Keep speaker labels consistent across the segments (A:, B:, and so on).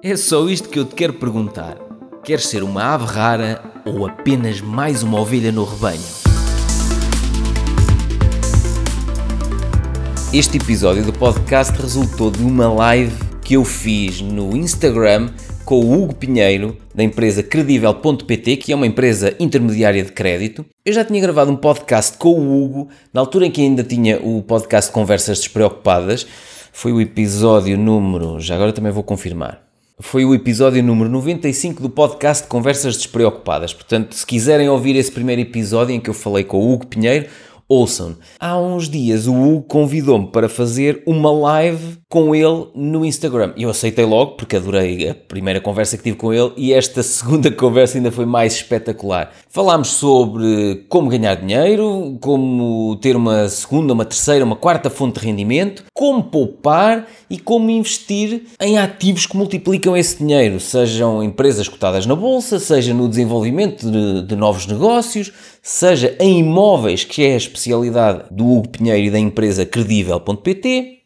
A: É só isto que eu te quero perguntar. Queres ser uma ave rara ou apenas mais uma ovelha no rebanho? Este episódio do podcast resultou de uma live que eu fiz no Instagram com o Hugo Pinheiro, da empresa Credível.pt, que é uma empresa intermediária de crédito. Eu já tinha gravado um podcast com o Hugo, na altura em que ainda tinha o podcast Conversas Despreocupadas. Foi o episódio número. Já agora também vou confirmar. Foi o episódio número 95 do podcast Conversas Despreocupadas. Portanto, se quiserem ouvir esse primeiro episódio em que eu falei com o Hugo Pinheiro, ouçam. Há uns dias o Hugo convidou-me para fazer uma live com ele no Instagram. Eu aceitei logo, porque adorei a primeira conversa que tive com ele e esta segunda conversa ainda foi mais espetacular. Falámos sobre como ganhar dinheiro, como ter uma segunda, uma terceira, uma quarta fonte de rendimento, como poupar e como investir em ativos que multiplicam esse dinheiro, sejam empresas cotadas na bolsa, seja no desenvolvimento de, de novos negócios, seja em imóveis, que é a especialidade do Hugo Pinheiro e da empresa Credível.pt.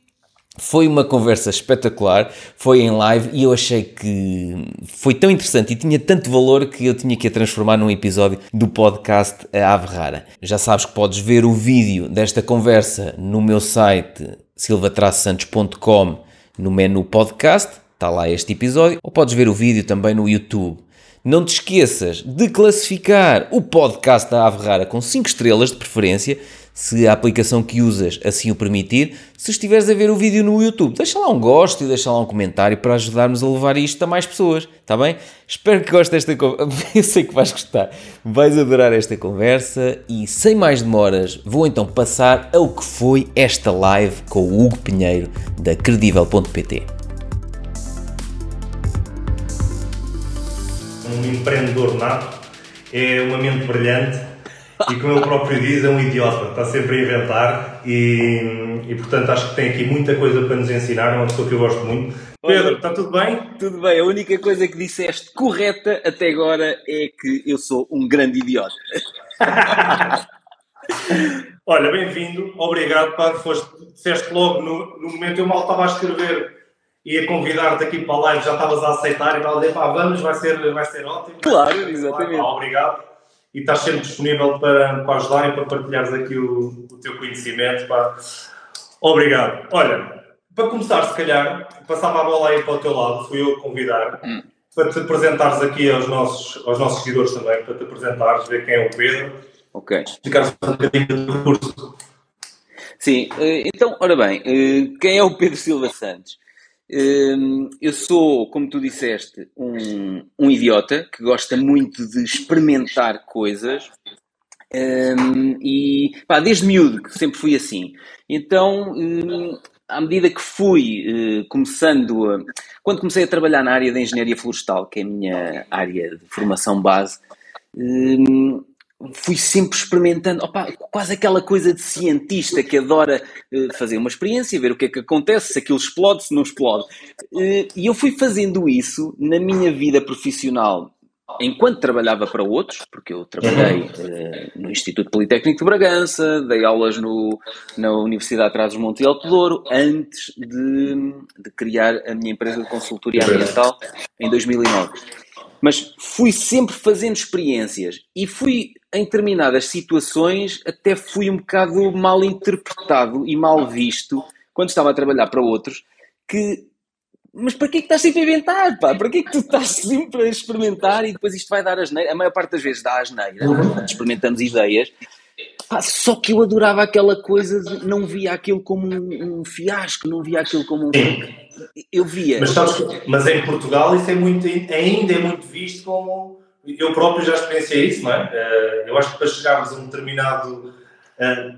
A: Foi uma conversa espetacular, foi em live e eu achei que foi tão interessante e tinha tanto valor que eu tinha que a transformar num episódio do podcast A Ave Rara. Já sabes que podes ver o vídeo desta conversa no meu site silvatraçantos.com no menu podcast, está lá este episódio, ou podes ver o vídeo também no YouTube. Não te esqueças de classificar o podcast da Ave Rara com 5 estrelas de preferência se a aplicação que usas assim o permitir, se estiveres a ver o vídeo no YouTube. Deixa lá um gosto e deixa lá um comentário para ajudarmos a levar isto a mais pessoas, está bem? Espero que gostes desta conversa. Eu sei que vais gostar. Vais adorar esta conversa e sem mais demoras, vou então passar ao que foi esta live com o Hugo Pinheiro da Credível.pt.
B: Um empreendedor nato é uma mente brilhante e como ele próprio diz, é um idiota, está sempre a inventar e, e portanto acho que tem aqui muita coisa para nos ensinar, é uma pessoa que eu gosto muito. Pedro, está tudo bem?
A: Tudo bem, a única coisa que disseste correta até agora é que eu sou um grande idiota.
B: Olha, bem-vindo, obrigado, pá, foste, disseste logo no, no momento, eu mal estava a escrever e a convidar-te aqui para a live, já estavas a aceitar e estava a dizer, pá, vamos, vai ser, vai ser ótimo.
A: Claro, exatamente. Pá,
B: obrigado e estás sempre disponível para, para ajudar e para partilhares aqui o, o teu conhecimento. Pá. Obrigado. Olha, para começar, se calhar, passava a bola aí para o teu lado, fui eu a convidar, hum. para te apresentares aqui aos nossos, aos nossos seguidores também, para te apresentares, ver quem é o Pedro.
A: Ok.
B: Explicares um bocadinho do curso.
A: Sim, eh, então, ora bem, eh, quem é o Pedro Silva Santos? Hum, eu sou, como tu disseste, um, um idiota que gosta muito de experimentar coisas um, e pá, desde miúdo que sempre fui assim. Então, um, à medida que fui uh, começando a, quando comecei a trabalhar na área da engenharia florestal, que é a minha área de formação base, um, fui sempre experimentando, opa, quase aquela coisa de cientista que adora uh, fazer uma experiência, ver o que é que acontece, se aquilo explode, se não explode. Uh, e eu fui fazendo isso na minha vida profissional enquanto trabalhava para outros, porque eu trabalhei uh, no Instituto Politécnico de Bragança, dei aulas no, na Universidade de Trás-os-Montes e Alto Douro, antes de, de criar a minha empresa de consultoria ambiental em 2009 mas fui sempre fazendo experiências e fui em determinadas situações até fui um bocado mal interpretado e mal visto quando estava a trabalhar para outros que mas para que é que estás sempre a inventar, pá? Para que é que tu estás sempre a experimentar e depois isto vai dar asneira? A maior parte das vezes dá asneira, uhum. experimentamos ideias, só que eu adorava aquela coisa de não via aquilo como um, um fiasco, não via aquilo como um. Eu via.
B: Mas, sabes, mas em Portugal isso é muito, ainda é muito visto como. Eu próprio já experienciei isso, não é? Eh, eu acho que para chegarmos a um determinado, eh,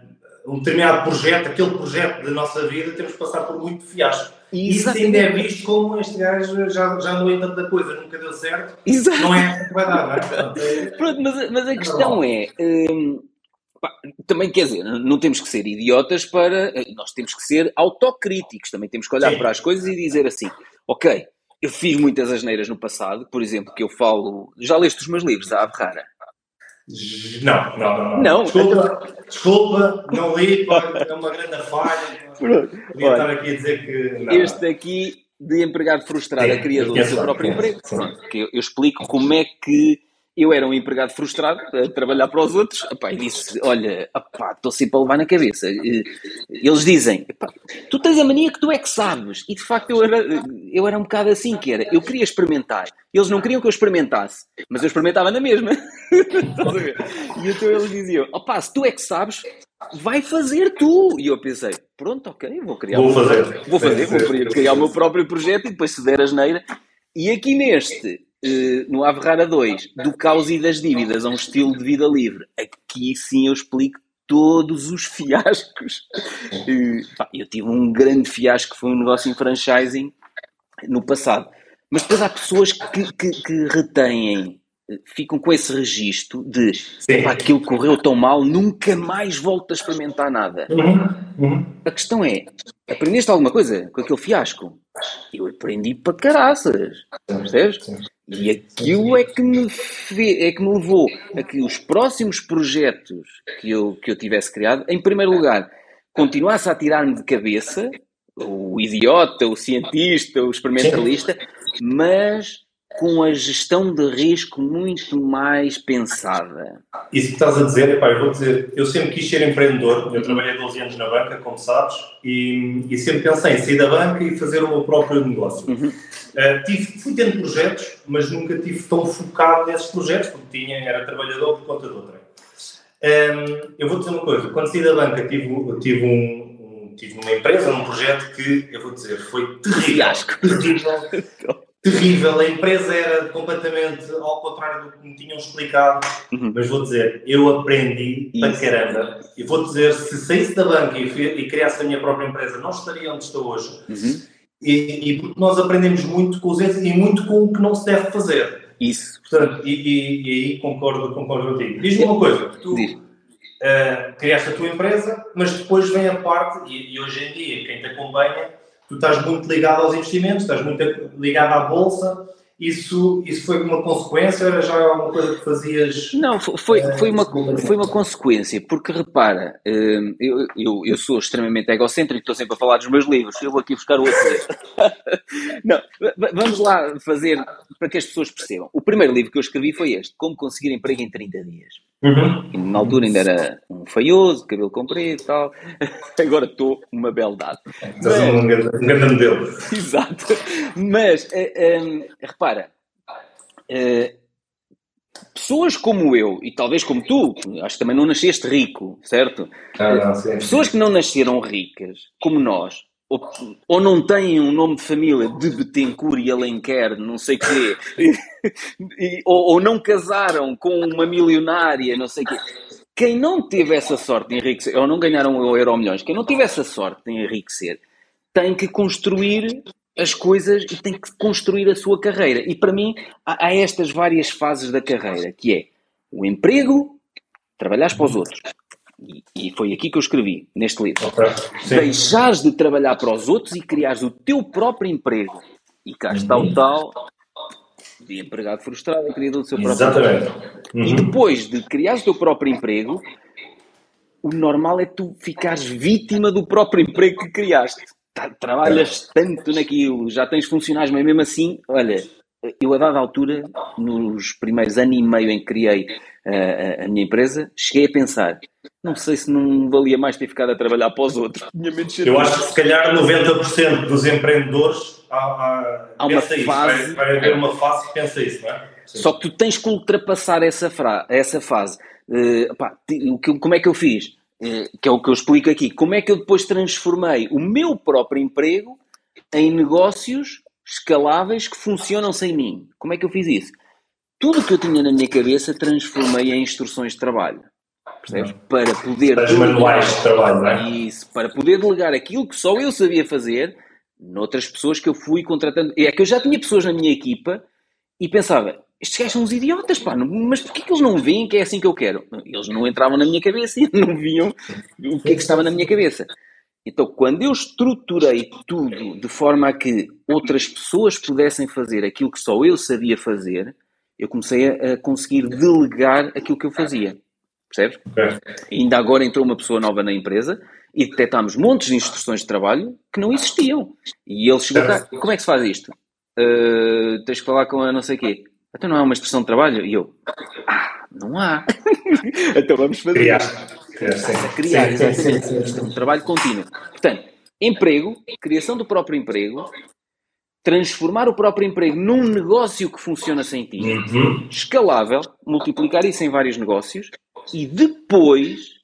B: um determinado projeto, aquele projeto da nossa vida, temos que passar por muito fiasco. Isso ainda é visto como este gajo já, já não é tanta coisa, nunca deu certo. Exato. Não é que vai dar, não é? É...
A: Pronto mas, mas a questão é. Hum, também quer dizer, não temos que ser idiotas para. Nós temos que ser autocríticos, também temos que olhar Sim. para as coisas e dizer assim: ok, eu fiz muitas asneiras no passado, por exemplo, que eu falo. Já leste os meus livros, a Rara?
B: Não, não, não. não. Desculpa, desculpa, não li, é uma grande falha. Podia estar aqui a dizer que.
A: Não. Este aqui de empregado frustrado a criador do seu próprio emprego. Pronto, que eu, eu explico como é que eu era um empregado frustrado a trabalhar para os outros epá, e disse: Olha, estou sempre a levar na cabeça. Eles dizem: Tu tens a mania que tu é que sabes. E de facto eu era, eu era um bocado assim: que era, eu queria experimentar. Eles não queriam que eu experimentasse, mas eu experimentava na mesma. e então eles diziam: Opá, se tu é que sabes, vai fazer tu. E eu pensei: Pronto, ok, vou criar.
B: Vou fazer.
A: Vou fazer, vou criar o meu próprio projeto e depois se der a geneira. E aqui neste uh, no Averrara 2, do caos e das dívidas a um estilo de vida livre. Aqui sim eu explico todos os fiascos. Uh, pá, eu tive um grande fiasco que foi um negócio em franchising no passado. Mas depois há pessoas que, que, que retêm, eh, ficam com esse registro de aquilo correu tão mal, nunca mais volto a experimentar nada. Uhum. Uhum. A questão é, aprendeste alguma coisa com aquele fiasco? Eu aprendi para caraças, percebes? E aquilo é que me, fez, é que me levou a que os próximos projetos que eu, que eu tivesse criado, em primeiro lugar, continuasse a tirar-me de cabeça, o idiota, o cientista, o experimentalista, mas com a gestão de risco muito mais pensada.
B: Isso que estás a dizer, epá, eu vou dizer, eu sempre quis ser empreendedor, eu trabalhei 12 anos na banca, como sabes, e, e sempre pensei em sair da banca e fazer o meu próprio negócio. Uhum. Uh, tive, fui tendo projetos, mas nunca tive tão focado nesses projetos, porque tinha, era trabalhador por conta de outra. Um, ehm, eu vou dizer uma coisa, quando saí da banca tive, tive um, tive uma empresa, um projeto que, eu vou dizer, foi terrível. Terrível. terrível. A empresa era completamente ao contrário do que me tinham explicado. Uhum. Mas vou dizer, eu aprendi Isso. para caramba. E vou dizer, se saísse da banca e, e, criasse a minha própria empresa, não estaria onde estou hoje. Uhum. E, e, porque nós aprendemos muito com os erros e muito com o que não se deve fazer.
A: Isso.
B: Portanto, e, aí concordo, concordo contigo. Diz-me uma coisa, tu uh, criaste a tua empresa, mas depois vem a parte, e, e hoje em dia quem te acompanha tu estás muito ligado aos investimentos, estás muito ligado à bolsa. Isso, isso foi uma consequência ou era já alguma coisa que fazias?
A: Não, foi, eh, foi, uma, foi uma consequência, porque repara, eh, eu, eu, eu sou extremamente egocêntrico, estou sempre a falar dos meus livros, eu vou aqui buscar o outro. Não, vamos lá fazer para que as pessoas percebam. O primeiro livro que eu escrevi foi este: Como Conseguir Emprego em 30 Dias. Uhum. Na altura ainda era um feioso, cabelo comprido e tal. Agora estou uma beldade.
B: Estás Mas... um grande modelo.
A: Exato. Mas, uh, repara, uh, pessoas como eu, e talvez como tu, acho que também não nasceste rico, certo?
B: Ah, não, sim.
A: Pessoas que não nasceram ricas, como nós, ou, ou não têm um nome de família de Betancourt e Alenquer, não sei quê, e, ou, ou, não casaram com uma milionária, não sei quê. Quem não teve essa sorte de enriquecer, ou não ganharam o euro milhões, quem não teve essa sorte de enriquecer, tem que construir as coisas e tem que construir a sua carreira. E para mim, há, há estas várias fases da carreira, que é o emprego, trabalhares para os outros, e, foi aqui que eu escrevi, neste livro. Okay. Deixares de trabalhar para os outros e criares o teu próprio emprego. E cá está uhum. o tal de empregado frustrado, criador do seu próprio
B: Exatamente.
A: Uhum. E depois de criares o teu próprio emprego, o normal é tu ficares vítima do próprio emprego que criaste. Trabalhas tanto naquilo, já tens funcionários, mas mesmo assim, olha, eu a dada altura, nos primeiros ano e meio em que criei a, a, minha empresa, cheguei a pensar, não sei se não valia mais ter ficado a trabalhar para os outros.
B: Eu acho que se calhar 90% dos empreendedores há, há,
A: há uma fase.
B: Vai, vai, haver uma fase que pensa isso, não é?
A: Sim. Só que tu tens que ultrapassar essa, fra essa fase. Uh, pá, como é que eu fiz? Uh, que é o que eu explico aqui. Como é que eu depois transformei o meu próprio emprego em negócios escaláveis que funcionam sem mim? Como é que eu fiz isso? Tudo o que eu tinha na minha cabeça transformei em instruções de trabalho. Percebes? Não. Para poder.
B: As manuais de trabalho, não é?
A: Isso, para poder delegar aquilo que só eu sabia fazer noutras pessoas que eu fui contratando. É que eu já tinha pessoas na minha equipa e pensava, estes gajos são uns idiotas, pá, mas porquê que eles não veem que é assim que eu quero? Eles não entravam na minha cabeça e não viam o que é que estava na minha cabeça. Então, quando eu estruturei tudo de forma a que outras pessoas pudessem fazer aquilo que só eu sabia fazer, eu comecei a, conseguir delegar aquilo que eu fazia. Percebes? Okay. Ainda agora entrou uma pessoa nova na empresa e detectámos montes de instruções de trabalho que não existiam. E ele chegou cá, como é que se faz isto? Uh, tens que falar com a não sei quê. Então não é uma expressão de trabalho? E eu, ah, não há. então vamos fazer.
B: Criar.
A: Criar, criar exatamente. Isto é um trabalho contínuo. Portanto, emprego, criação do próprio emprego, transformar o próprio emprego num negócio que funciona sem ti, uhum. escalável, multiplicar isso em vários negócios e depois,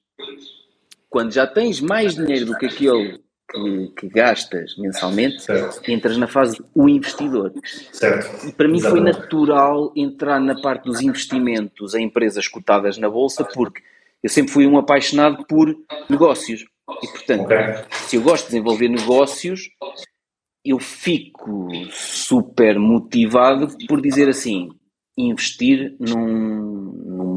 A: quando já tens mais dinheiro do que aquele que, que gastas mensalmente, certo. entras na fase o investidor.
B: Certo.
A: E para mim Exatamente. foi natural entrar na parte dos investimentos em empresas cotadas na bolsa, porque eu sempre fui um apaixonado por negócios. E portanto, okay. se eu gosto de desenvolver negócios, eu fico super motivado por dizer assim: investir num, num,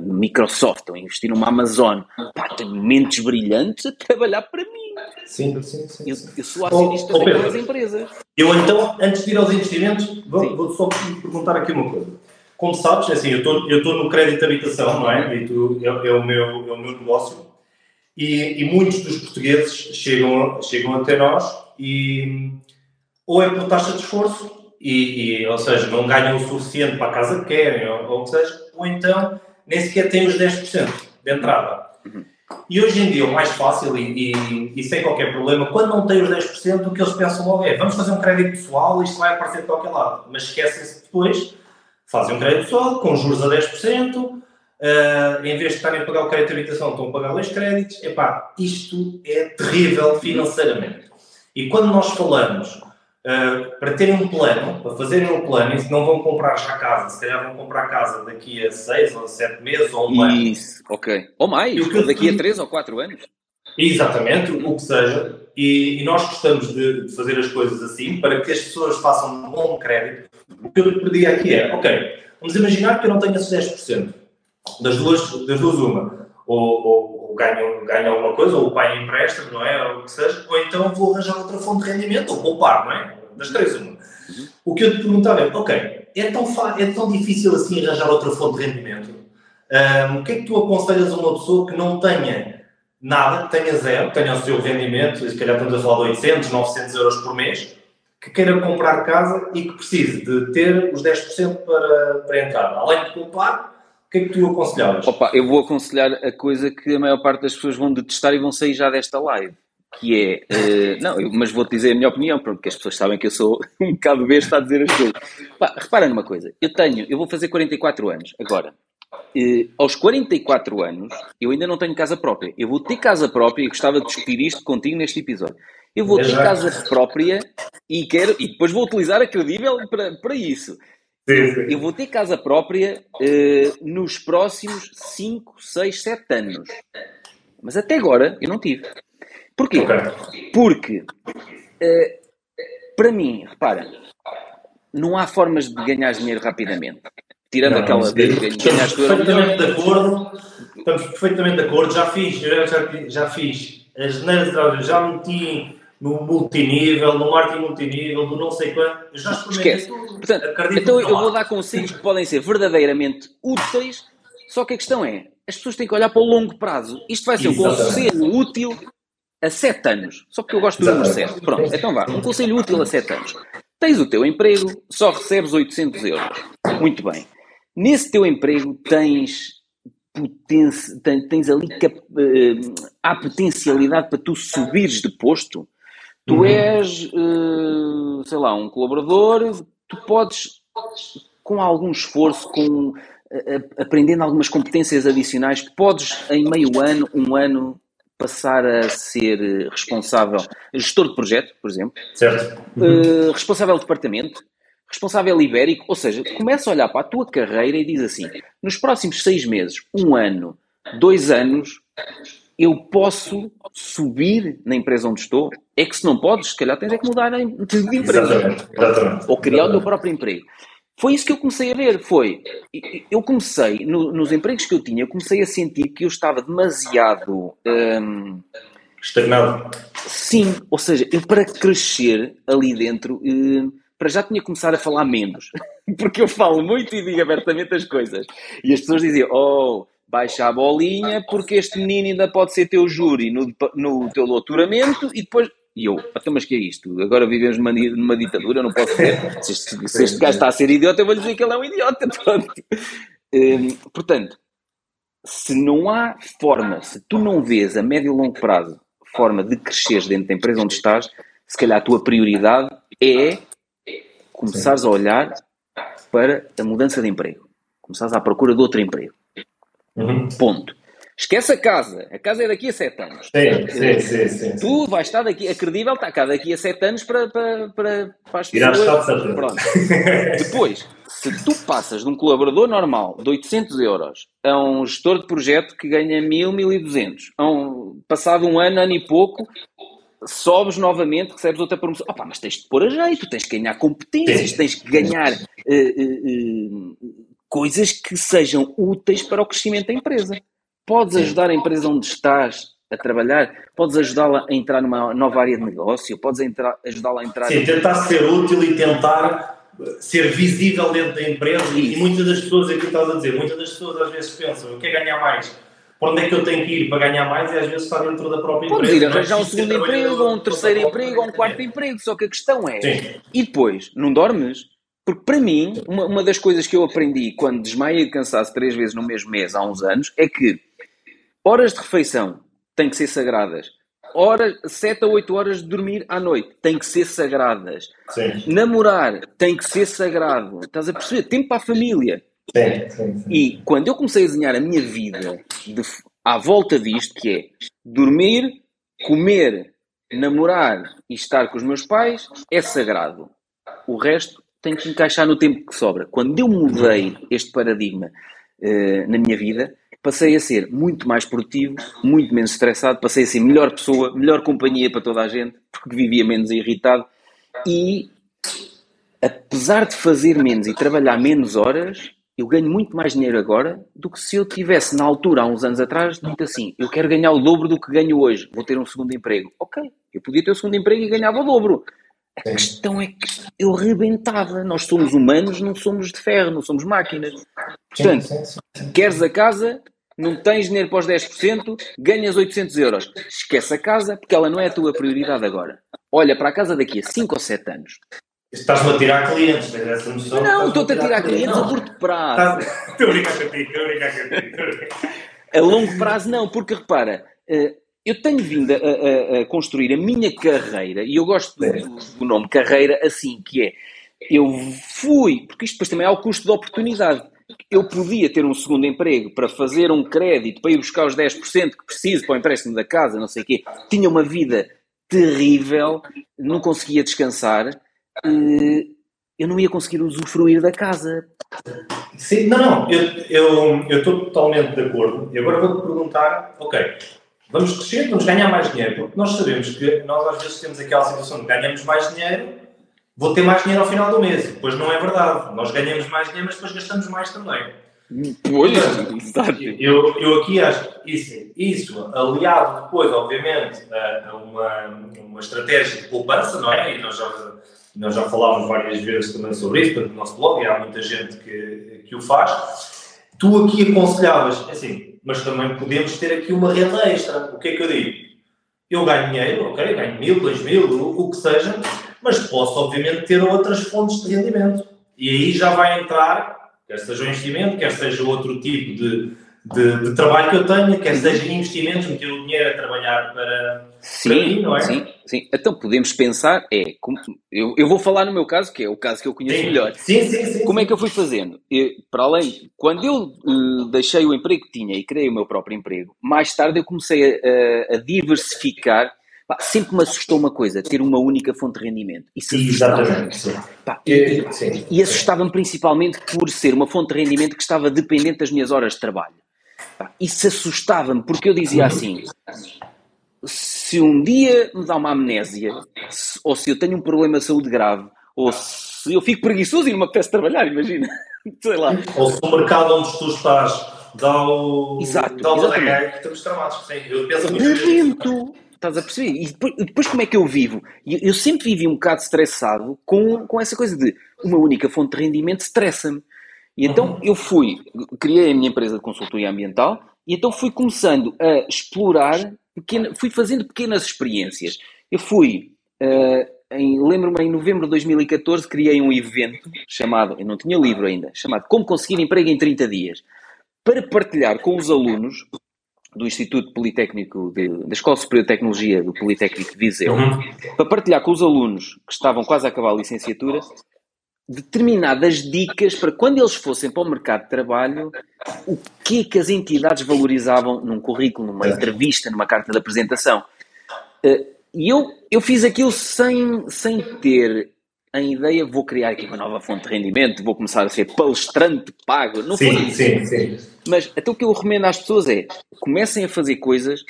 A: numa Microsoft ou investir numa Amazon. Pá, tem mentes brilhantes a trabalhar para mim.
B: Sim, sim, sim.
A: Eu, eu sou acionista oh, oh, daquelas empresas.
B: Eu então, antes de ir aos investimentos, vou, vou só perguntar aqui uma coisa. Como sabes, é assim, eu estou no crédito de habitação, não é? E tu, é, é, o meu, é o meu negócio. E, e muitos dos portugueses chegam, chegam até nós e ou é por taxa de esforço, e, e, ou seja, não ganham o suficiente para a casa que querem, ou, ou que seja, ou então nem sequer têm os 10% de entrada. E hoje em dia o mais fácil e, e, e, sem qualquer problema, quando não tem os 10%, o que eles pensam logo é vamos fazer um crédito pessoal, isto vai aparecer de qualquer lado. Mas esquecem-se depois, fazem um crédito pessoal com juros a 10%, uh, em vez de estarem a pagar o crédito de habitação, estão a pagar dois créditos. Epá, isto é terrível financeiramente. E quando nós falamos uh, para terem um plano, para fazerem um plano, e se não vão comprar já casa, se calhar vão comprar casa daqui a seis ou sete meses ou um ano.
A: Isso, ok. Ou mais, ou daqui a três ou quatro anos.
B: Exatamente, o que seja. E, e nós gostamos de, de, fazer as coisas assim para que as pessoas façam um bom crédito. O que eu lhe pedi aqui é, ok, vamos imaginar que eu não tenho esses 10%. Das duas, das duas uma. Ou, ou ganho, ganho alguma coisa, ou o pai empresta, não é? Ou seja, ou então vou arranjar outra fonte de rendimento, ou poupar, não é? Das três, uma. O que eu te perguntava é, ok, é tão, é tão difícil assim arranjar outra fonte de rendimento? Um, o que é que tu aconselhas a uma pessoa que não tenha nada, que tenha zero, que tenha o seu rendimento, se calhar estamos a falar de 800, 900 euros por mês, que queira comprar casa e que precise de ter os 10% para, para entrar, além de poupar, o que é que tu aconselhavas?
A: Opa, eu vou aconselhar a coisa que a maior parte das pessoas vão detestar e vão sair já desta live. Que é, uh, não, eu, mas vou-te dizer a minha opinião, porque as pessoas sabem que eu sou um bocado besta a dizer as coisas. Pá, repara numa coisa, eu tenho, eu vou fazer 44 anos agora. Uh, aos 44 anos, eu ainda não tenho casa própria. Eu vou ter casa própria e gostava de discutir isto contigo neste episódio. Eu vou ter casa própria e quero, e depois vou utilizar a credível para, para isso. Sim, sim. Eu vou ter casa própria uh, nos próximos 5, 6, 7 anos. Mas até agora eu não tive. Porquê? Okay. Porque, uh, para mim, repara, não há formas de ganhar dinheiro rapidamente. Tirando não, aquela de ganhar
B: Estamos perfeitamente de acordo. Estamos perfeitamente de acordo. Já fiz, já, já, já fiz as geneiras já meti no multinível, no marketing multinível, do não sei quanto. Eu já
A: Esquece. Portanto, então eu vou dar conselhos que podem ser verdadeiramente úteis, só que a questão é, as pessoas têm que olhar para o longo prazo. Isto vai ser Exatamente. um conselho útil a 7 anos. Só porque eu gosto do número 7. Pronto, então vá. Um conselho útil a 7 anos. Tens o teu emprego, só recebes 800 euros. Muito bem. Nesse teu emprego tens Potenci... tens ali. Eh, há potencialidade para tu subires de posto Tu uhum. és, uh, sei lá, um colaborador, tu podes, com algum esforço, com, uh, aprendendo algumas competências adicionais, podes, em meio ano, um ano, passar a ser responsável, gestor de projeto, por exemplo,
B: certo.
A: Uh, responsável de departamento, responsável ibérico, ou seja, começa a olhar para a tua carreira e diz assim: nos próximos seis meses, um ano, dois anos, eu posso subir na empresa onde estou? É que se não podes, se calhar tens é que mudar de empresa.
B: Exatamente, exatamente.
A: Ou criar exatamente. o teu próprio emprego. Foi isso que eu comecei a ver, foi, eu comecei, no, nos empregos que eu tinha, eu comecei a sentir que eu estava demasiado... Hum,
B: Estagnado.
A: Sim, ou seja, eu para crescer ali dentro, hum, para já tinha que começar a falar menos. Porque eu falo muito e digo abertamente as coisas. E as pessoas diziam, oh, baixa a bolinha porque este menino ainda pode ser teu júri no, no teu doutoramento e depois. E eu, até mas que é isto? Agora vivemos numa, numa ditadura, não posso ser. Se este, se este gajo está a ser idiota, eu vou lhe dizer que ele é um idiota. Hum, portanto, se não há forma, se tu não vês a médio e longo prazo forma de cresceres dentro da empresa onde estás, se calhar a tua prioridade é começares a olhar para a mudança de emprego. Começares à procura de outro emprego. Uhum. Ponto. Esquece a casa. A casa é daqui a 7 anos.
B: Sim, sim, sim, sim,
A: Tu vais estar daqui, a credível está cá daqui a 7 anos para, para, para, para as pessoas. Pronto. Depois, se tu passas de um colaborador normal de 800 euros a um gestor de projeto que ganha 1000, 1200, a um, passado um ano, ano e pouco, sobes novamente, recebes outra promoção. Opa, mas tens de pôr a jeito, tens que ganhar competências, tens que ganhar uh, uh, uh, coisas que sejam úteis para o crescimento da empresa. Podes ajudar a empresa onde estás a trabalhar, podes ajudá-la a entrar numa nova área de negócio, podes ajudá-la a entrar.
B: Sim, tentar ser útil e tentar ser visível dentro da empresa. Isso. E muitas das pessoas, aqui estás a dizer, muitas das pessoas às vezes pensam: eu quero ganhar mais. Para onde é que eu tenho que ir para ganhar mais? E às vezes está dentro da própria
A: Podes
B: empresa.
A: Podes ir arranjar um segundo emprego, ou um terceiro emprego, ou um quarto emprego. Só que a questão é: Sim. e depois, não dormes? Porque para mim, uma, uma das coisas que eu aprendi quando desmaiei de cansaço três vezes no mesmo mês, há uns anos, é que horas de refeição têm que ser sagradas. Horas, 7 a 8 horas de dormir à noite têm que ser sagradas. Sim. Namorar tem que ser sagrado. Estás a perceber? Tempo para a família.
B: Sim, sim, sim.
A: E quando eu comecei a desenhar a minha vida de, à volta disto, que é dormir, comer, namorar e estar com os meus pais, é sagrado. O resto tem que encaixar no tempo que sobra. Quando eu mudei este paradigma uh, na minha vida, passei a ser muito mais produtivo, muito menos estressado, passei a ser melhor pessoa, melhor companhia para toda a gente, porque vivia menos irritado e apesar de fazer menos e trabalhar menos horas, eu ganho muito mais dinheiro agora do que se eu tivesse na altura, há uns anos atrás, dito assim, eu quero ganhar o dobro do que ganho hoje, vou ter um segundo emprego. Ok, eu podia ter o um segundo emprego e ganhava o dobro. A questão é que eu rebentava. Nós somos humanos, não somos de ferro, não somos máquinas. Portanto, sim, sim, sim. queres a casa, não tens dinheiro para os 10%, ganhas 800 euros. Esquece a casa, porque ela não é a tua prioridade agora. Olha para a casa daqui a 5 ou 7 anos.
B: Estás-me a tirar clientes, tens essa noção?
A: Não, estou-te a tirar clientes não. a curto prazo.
B: Estou a brincar contigo, estou a brincar contigo.
A: A longo prazo não, porque repara, eh, eu tenho vindo a, a, a, construir a minha carreira, e eu gosto do, do, nome carreira assim, que é, eu fui, porque isto depois também é o custo de oportunidade. Eu podia ter um segundo emprego para fazer um crédito, para ir buscar os 10% que preciso para o empréstimo da casa, não sei o quê. Tinha uma vida terrível, não conseguia descansar, eu não ia conseguir usufruir da casa.
B: Sim, não, não, eu, eu, eu estou totalmente de acordo. E agora vou-te perguntar, ok, vamos crescer, vamos ganhar mais dinheiro, porque nós sabemos que nós às vezes temos aquela situação de ganhamos mais dinheiro, vou ter mais dinheiro ao final do mês. Depois não é verdade. Nós ganhamos mais dinheiro, mas depois gastamos mais também.
A: Pois, exato.
B: Eu, eu aqui acho que isso, isso, aliado depois, obviamente, a uma, uma estratégia de poupança, não é? E nós já, nós já falámos várias vezes também sobre isso, no nosso blog, e há muita gente que, que o faz. Tu aqui aconselhavas, assim, mas também podemos ter aqui uma renda extra. O que é que eu digo? Eu ganho dinheiro, ok, ganho mil, dois mil, o, que seja, mas posso, obviamente, ter outras fontes de rendimento. E aí já vai entrar, quer seja o investimento, quer seja outro tipo de, de, de, trabalho que eu tenha, quer seja investimentos, meter o dinheiro a trabalhar para,
A: sim, para mim, não é? Sim, sim. Então podemos pensar, é, como, eu, eu vou falar no meu caso, que é o caso que eu conheço
B: sim.
A: melhor.
B: Sim, sim, sim.
A: Como é que eu fui fazendo? Eu, para além, quando eu uh, deixei o emprego que tinha e criei o meu próprio emprego, mais tarde eu comecei a, a diversificar. Pá, sempre me assustou uma coisa, ter uma única fonte de rendimento. Isso
B: Exatamente.
A: Pá, e, e assustava-me principalmente por ser uma fonte de rendimento que estava dependente das minhas horas de trabalho. Isso assustava-me, porque eu dizia assim: se um dia me dá uma amnésia, ou se eu tenho um problema de saúde grave, ou se eu fico preguiçoso e não me apetece trabalhar, imagina. Sei lá.
B: Ou se o mercado onde tu estás dá o. Exato, dá o estamos tramados. Sim, eu penso.
A: Estás a perceber? E depois, depois, como é que eu vivo? Eu, eu sempre vivi um bocado estressado com, com essa coisa de uma única fonte de rendimento estressa-me. E então uhum. eu fui, criei a minha empresa de consultoria ambiental e então fui começando a explorar, pequena, fui fazendo pequenas experiências. Eu fui, uh, lembro-me em novembro de 2014, criei um evento chamado, eu não tinha livro ainda, chamado Como Conseguir Emprego em 30 Dias, para partilhar com os alunos do Instituto Politécnico, de, da Escola Superior de Tecnologia do Politécnico de Viseu, uhum. para partilhar com os alunos que estavam quase a acabar a licenciatura determinadas dicas para quando eles fossem para o mercado de trabalho, o que é que as entidades valorizavam num currículo, numa entrevista, numa carta de apresentação. Eh, e eu, eu fiz aquilo sem, sem ter a ideia, vou criar aqui uma nova fonte de rendimento, vou começar a ser palestrante pago. Não sim, foi isso. Sim, sim. Mas até o que eu recomendo às pessoas é comecem a fazer coisas,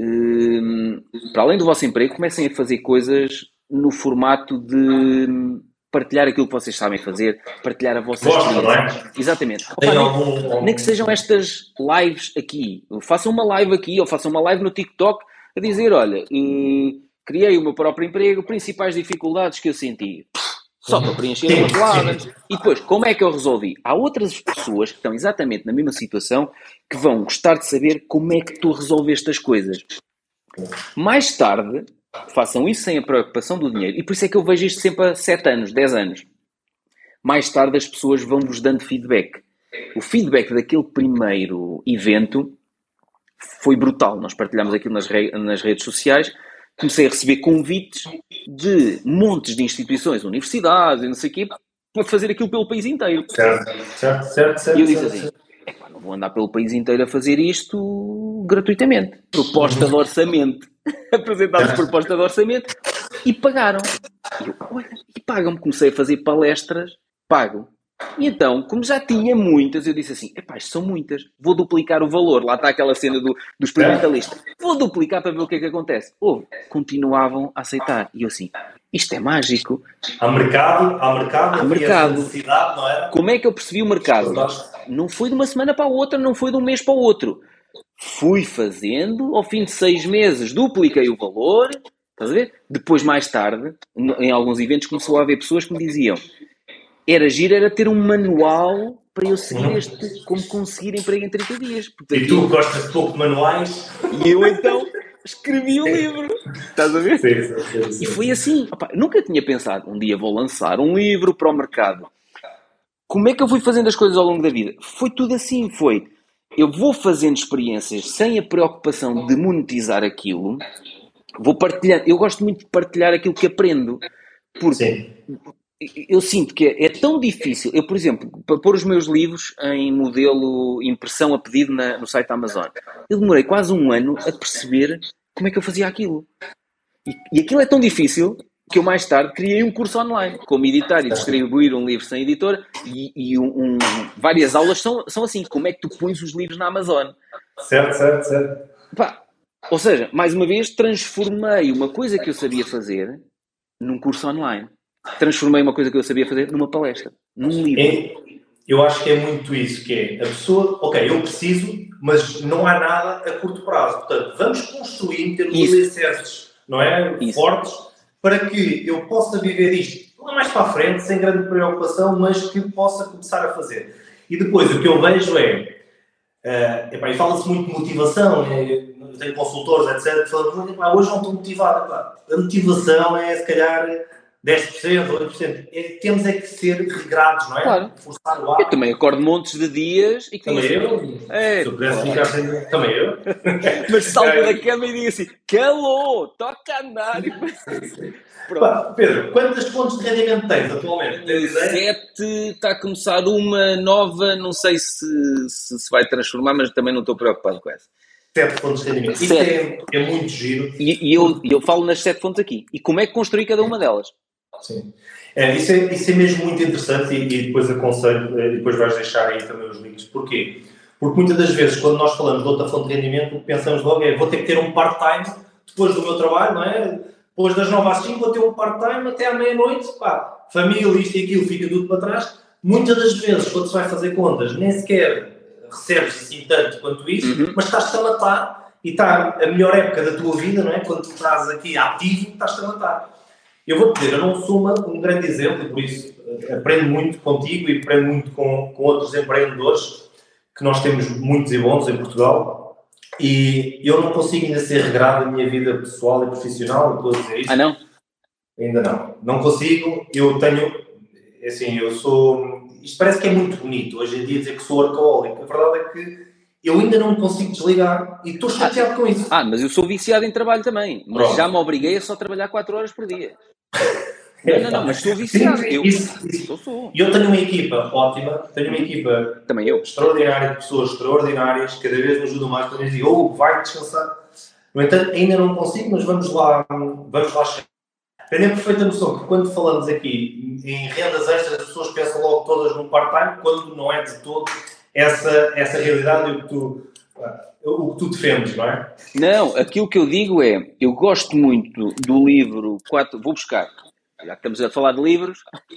A: hum, para além do vosso emprego, comecem a fazer coisas no formato de partilhar aquilo que vocês sabem fazer, partilhar a vossa Gosto, experiência. É? Exatamente. Opa, nem, algum... nem, que sejam estas lives aqui. Façam uma live aqui ou façam uma live no TikTok a dizer: olha, hum, criei o meu próprio emprego, principais dificuldades que eu senti. Só para preencher as palavras. E depois, como é que eu resolvi? Há outras pessoas que estão exatamente na mesma situação que vão gostar de saber como é que tu resolveste as coisas. Mais tarde, façam isso sem a preocupação do dinheiro. E por isso é que eu vejo isto sempre há 7 anos, 10 anos. Mais tarde as pessoas vão-vos dando feedback. O feedback daquele primeiro evento foi brutal. Nós partilhamos aquilo nas, re nas redes sociais. Comecei a receber convites de montes de instituições, universidades e não sei o quê, para fazer aquilo pelo país inteiro.
B: Certo, certo, certo. certo
A: e eu disse assim: não vou andar pelo país inteiro a fazer isto gratuitamente. Proposta de orçamento. Apresentaram proposta de orçamento e pagaram. E eu, olha, e pagam-me. Comecei a fazer palestras, pago. E então, como já tinha muitas, eu disse assim: epá, são muitas, vou duplicar o valor. Lá está aquela cena do, do experimentalista. Vou duplicar para ver o que é que acontece. Ou continuavam a aceitar. E eu assim: isto é mágico.
B: Há mercado, há mercado,
A: há mercado. não é? Como é que eu percebi o mercado? Não foi de uma semana para a outra, não foi de um mês para o outro. Fui fazendo, ao fim de seis meses dupliquei o valor, estás a ver? Depois, mais tarde, em alguns eventos, começou a haver pessoas que me diziam era giro, era ter um manual para eu seguir uhum. este, como conseguir emprego em 30 dias.
B: Portanto, e tu gostas de pouco de manuais?
A: E eu então escrevi o livro. Estás a ver? Sim, sim, sim. E foi assim. Opa, nunca tinha pensado, um dia vou lançar um livro para o mercado. Como é que eu fui fazendo as coisas ao longo da vida? Foi tudo assim, foi. Eu vou fazendo experiências sem a preocupação de monetizar aquilo. Vou partilhando. Eu gosto muito de partilhar aquilo que aprendo. Porque eu sinto que é, é, tão difícil. Eu, por exemplo, para pôr os meus livros em modelo impressão a pedido na, no site da Amazon, eu demorei quase um ano a perceber como é que eu fazia aquilo. E, e aquilo é tão difícil que eu mais tarde criei um curso online, como editar e distribuir um livro sem editor, e, e um, um, várias aulas são, são assim, como é que tu pões os livros na Amazon.
B: Certo, certo, certo.
A: Pá, ou seja, mais uma vez, transformei uma coisa que eu sabia fazer num curso online transformei uma coisa que eu sabia fazer numa palestra, num livro.
B: É, eu acho que é muito isso, que é a pessoa, ok, eu preciso, mas não há nada a curto prazo. Portanto, vamos construir em termos de alicerces, não é? Isso. Fortes, para que eu possa viver isto, não é mais para a frente, sem grande preocupação, mas que possa começar a fazer. E depois o que eu vejo é, uh, epá, e fala-se muito de motivação, é, eu tenho consultores, etc., falam, hoje não estou motivado. Epá, a motivação é, se calhar, 10%, 8%. É, temos é que ser regrados, não é? Claro.
A: Forçar o ar. Eu também acordo montes de dias e
B: que Também eu. É, Se eu pudesse ficar sem. Também eu.
A: Mas salto da cama e digo assim: calou, toca a andar.
B: Pá, Pedro, quantas fontes de rendimento tens atualmente?
A: Sete, está a começar uma nova, não sei se, se, se vai transformar, mas também não estou preocupado com essa.
B: Sete fontes de rendimento. Isso é, é, muito giro.
A: E, e eu, eu falo nas sete fontes aqui. E como é que construí cada uma delas?
B: Sim. É, isso, é, isso é mesmo muito interessante e, e depois aconselho, e depois vais deixar aí também os links. Porquê? Porque muitas das vezes, quando nós falamos de outra fonte de rendimento, pensamos logo é vou ter que ter um part-time depois do meu trabalho, não é? Depois das 9 às 5 vou ter um part-time até à meia-noite, pá, família, isto e aquilo, fica tudo para trás. Muitas das vezes, quando se vai fazer contas, nem sequer recebes assim tanto quanto isso, uhum. mas estás-te a matar e está a melhor época da tua vida, não é? Quando estás aqui ativo, estás-te a matar. Eu vou-te dizer, eu não sou uma, um grande exemplo, e por isso aprendo muito contigo e aprendo muito com, com outros empreendedores, que nós temos muitos e bons em Portugal, e eu não consigo ainda ser regrado na minha vida pessoal e profissional, estou a dizer isto.
A: Ah, não?
B: Ainda não. Não consigo, eu tenho, assim, eu sou, isto parece que é muito bonito, hoje em dia dizer que sou alcoólico, a verdade é que eu ainda não me consigo desligar e estou chateado
A: ah,
B: com isso.
A: Ah, mas eu sou viciado em trabalho também, mas Pronto. já me obriguei a só trabalhar 4 horas por dia. Não, não, não, mas estou viciado. Sim, eu, isso,
B: isso. Eu, sou. eu tenho uma equipa ótima, tenho uma equipa
A: Também eu.
B: extraordinária, de pessoas extraordinárias, cada vez me ajudam mais, cada vez oh, vai descansar. No entanto, ainda não consigo, mas vamos lá, vamos lá chegar. Tenho a perfeita noção que quando falamos aqui em rendas extras, as pessoas pensam logo todas no part-time, quando não é de todo essa, essa realidade e o que tu o que tu defendes, não é?
A: Não, aquilo que eu digo é, eu gosto muito do livro, quatro, vou buscar, já que estamos a falar de livros.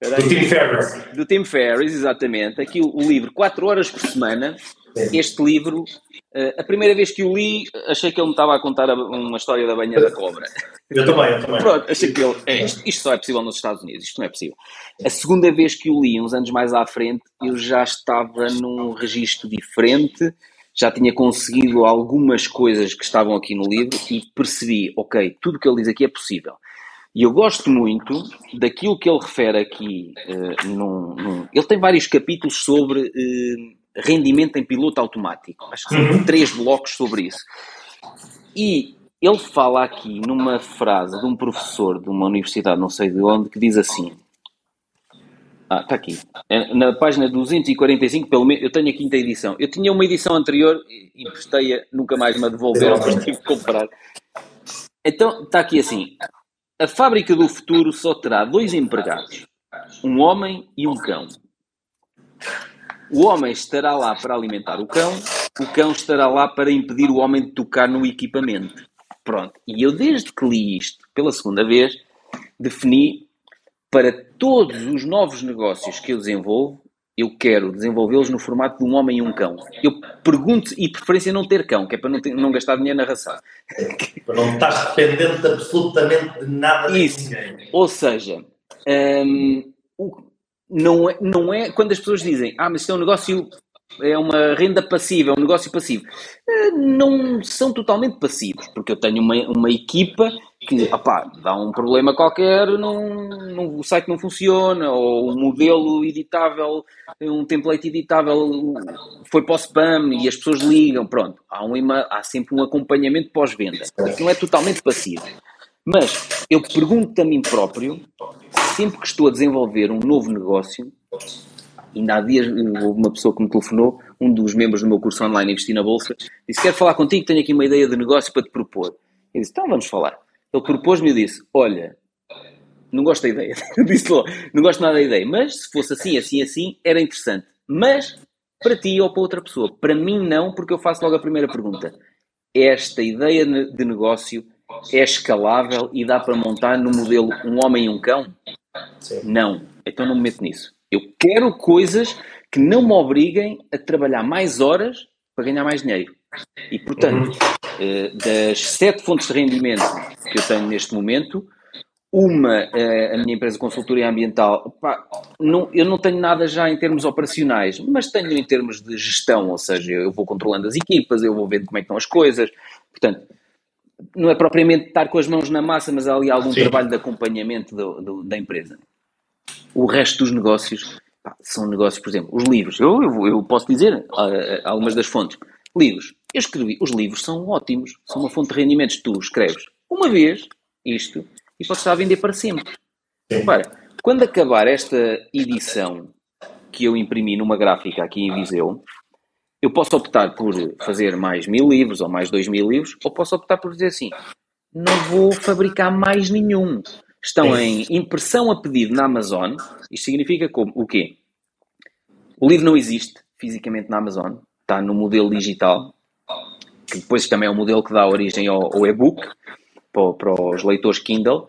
B: do Tim Ferriss.
A: Do Tim Ferriss, exatamente. Aqui o, o livro 4 horas por semana. Sim. Este livro, uh, a primeira vez que o li, achei que ele me estava a contar uma história da banha da cobra.
B: Eu também, eu também.
A: Pronto, achei que ele. É, isto, isto, só é possível nos Estados Unidos, isto não é possível. A segunda vez que o li, uns anos mais à frente, eu já estava num registro diferente, já tinha conseguido algumas coisas que estavam aqui no livro e percebi, ok, tudo o que ele diz aqui é possível. E eu gosto muito daquilo que ele refere aqui. Uh, num, num... Ele tem vários capítulos sobre uh, rendimento em piloto automático. Acho que são uhum. três blocos sobre isso. E ele fala aqui numa frase de um professor de uma universidade, não sei de onde, que diz assim. Ah, está aqui. É na página 245, pelo menos, eu tenho a quinta edição. Eu tinha uma edição anterior, emprestei-a, nunca mais me devolveram, mas tive que comprar. Então, está aqui assim. A fábrica do futuro só terá dois empregados, um homem e um cão. O homem estará lá para alimentar o cão, o cão estará lá para impedir o homem de tocar no equipamento. Pronto. E eu, desde que li isto pela segunda vez, defini para todos os novos negócios que eu desenvolvo, eu quero desenvolvê-los no formato de um homem e um cão. Eu pergunto, e preferência não ter cão, que é para não, ter, não gastar dinheiro na ração.
B: Para não estar dependente absolutamente de nada
A: Isso. de ninguém. Ou seja, hum, o, não, é, não é quando as pessoas dizem, ah, mas isto é um negócio é uma renda passiva, é um negócio passivo. Eh, não são totalmente passivos, porque eu tenho uma, uma equipa que, opá, dá um problema qualquer, não, não, o site não funciona, ou o modelo editável, um template editável foi para o spam e as pessoas ligam, pronto. Há, um, há sempre um acompanhamento pós-venda. Aquilo é totalmente passivo. Mas eu pergunto a mim próprio, sempre que estou a desenvolver um novo negócio, ainda há dias houve uma pessoa que me telefonou, um dos membros do meu curso online Investir na Bolsa, disse: Quero falar contigo, tenho aqui uma ideia de negócio para te propor. Eu disse: Então vamos falar. Ele propôs-me e disse: Olha, não gosto da ideia. disse logo, não gosto nada da ideia, mas se fosse assim, assim, assim, era interessante. Mas para ti ou para outra pessoa. Para mim, não, porque eu faço logo a primeira pergunta. Esta ideia de negócio é escalável e dá para montar no modelo um homem e um cão? Sim. Não. Então não me meto nisso. Eu quero coisas que não me obriguem a trabalhar mais horas para ganhar mais dinheiro. E, portanto, uhum. das sete fontes de rendimento que eu tenho neste momento, uma, eh, a minha empresa de consultoria ambiental, pá, não, eu não tenho nada já em termos operacionais, mas tenho em termos de gestão, ou seja, eu vou controlando as equipas, eu vou vendo como é que estão as coisas. Portanto, não é propriamente estar com as mãos na massa, mas há ali algum Sim. trabalho de acompanhamento do, do, da empresa. O resto dos negócios pá, são negócios, por exemplo, os livros. Eu, eu, eu posso dizer uh, algumas das fontes. Livros. Eu escrevi. Os livros são ótimos. São uma fonte de rendimentos. Tu escreves uma vez isto e podes estar a vender para sempre. Repara, quando acabar esta edição que eu imprimi numa gráfica aqui em Viseu, eu posso optar por fazer mais mil livros ou mais dois mil livros, ou posso optar por dizer assim: não vou fabricar mais nenhum estão em impressão a pedido na Amazon. Isto significa como? O quê? O livro não existe fisicamente na Amazon, está no modelo digital, que depois também é o modelo que dá origem ao, ao e-book para, para, os leitores Kindle.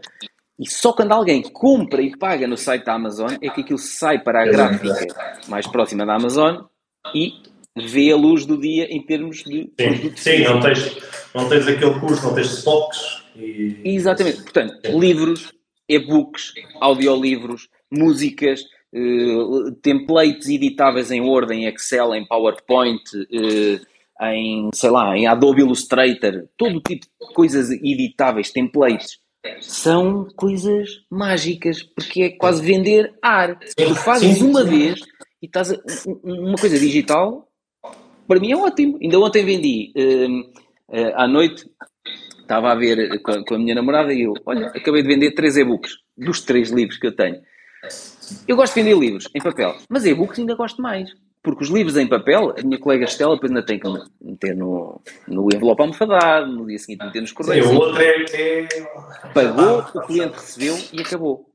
A: E só quando alguém compra e paga no site da Amazon é que aquilo sai para a gráfica mais próxima da Amazon e vê a luz do dia em termos de.
B: Sim, sim não, tens, não tens aquele curso, não tens stocks. E...
A: Exatamente. Portanto, sim. livros, e-books, audiolivros, músicas, uh, templates editáveis em Word, em Excel, em PowerPoint, uh, em, sei lá, em Adobe Illustrator, todo tipo de coisas editáveis, templates, são coisas mágicas, porque é quase vender ar. Tu fazes uma vez e estás a, uma coisa digital, para mim é ótimo. Ainda ontem vendi uh, uh, à noite, estava a ver com a, com a, minha namorada e eu, olha, acabei de vender três e-books dos três livros que eu tenho. Eu gosto de vender livros em papel, mas e-books ainda gosto mais. Porque os livros em papel, a minha colega Estela depois ainda tem que meter no, no envelope almofadado, no dia seguinte meter nos correios.
B: Sim, o outro é, é...
A: Pagou, o cliente recebeu e acabou.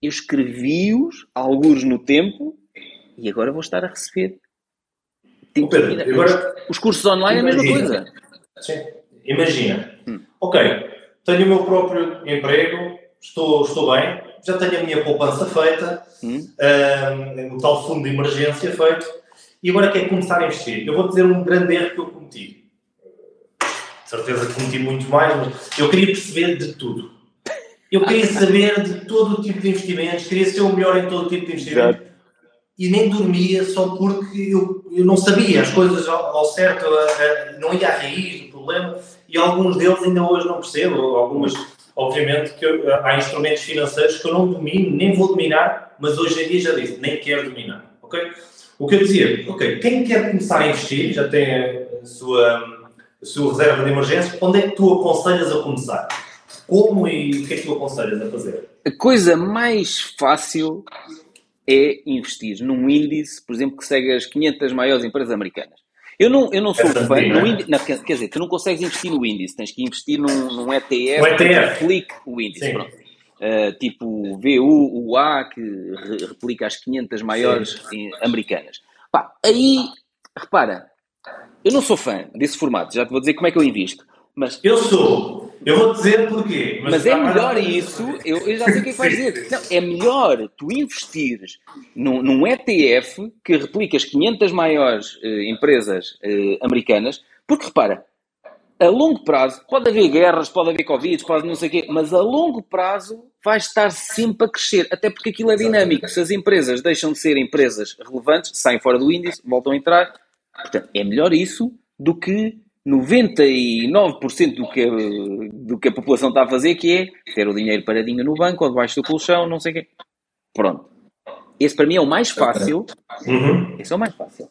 A: Eu escrevi-os, alguns no tempo, e agora vou estar a receber.
B: Tem Pedro, agora,
A: os cursos online imagina, é a mesma coisa.
B: Sim. Imagina, hum. ok, tenho o meu próprio emprego, estou, estou bem, já tenho a minha poupança feita, hum. um, o tal fundo de emergência feito, e agora quero começar a investir. Eu vou dizer um grande erro que eu cometi. De certeza que cometi muito mais, mas eu queria perceber de tudo. Eu queria saber de todo o tipo de investimentos, queria ser o melhor em todo o tipo de investimento. Exato e nem dormia só porque eu, eu não sabia as coisas ao, ao certo, a, a, não ia à raiz do problema e alguns deles ainda hoje não percebo. Algumas, obviamente, que eu, há instrumentos financeiros que eu não domino, nem vou dominar, mas hoje em dia já disse, nem quero dominar. ok? O que eu dizia, ok, quem quer começar a investir, já tem a sua, a sua reserva de emergência, onde é que tu aconselhas a começar? Como e o que é que tu aconselhas a fazer?
A: A coisa mais fácil é investir num índice, por exemplo, que segue as 500 maiores empresas americanas. Eu não, eu não sou fã, no índice, não, quer dizer, tu não consegues investir no índice, tens que investir num, num ETF,
B: ETF.
A: que replique o índice. Uh, tipo VUA, que re replica as 500 maiores americanas. Pá, aí, repara, eu não sou fã desse formato, já te vou dizer como é que eu invisto. Mas,
B: eu sou. Eu vou dizer porquê.
A: Mas, mas é melhor isso, eu, eu, já sei o que é que vais dizer. Não, é melhor tu investires num, num ETF que replica as 500 maiores uh, empresas uh, americanas, porque repara, a longo prazo, pode haver guerras, pode haver Covid, pode não sei o quê, mas a longo prazo vai estar sempre a crescer, até porque aquilo é dinâmico. Se as empresas deixam de ser empresas relevantes, saem fora do índice, voltam a entrar. Portanto, é melhor isso do que 99% do que, do que a população está a fazer, que é ter o dinheiro paradinho no banco ou debaixo do colchão, não sei o quê. Pronto. Esse para mim é o mais fácil. Uhum. Esse é o mais fácil.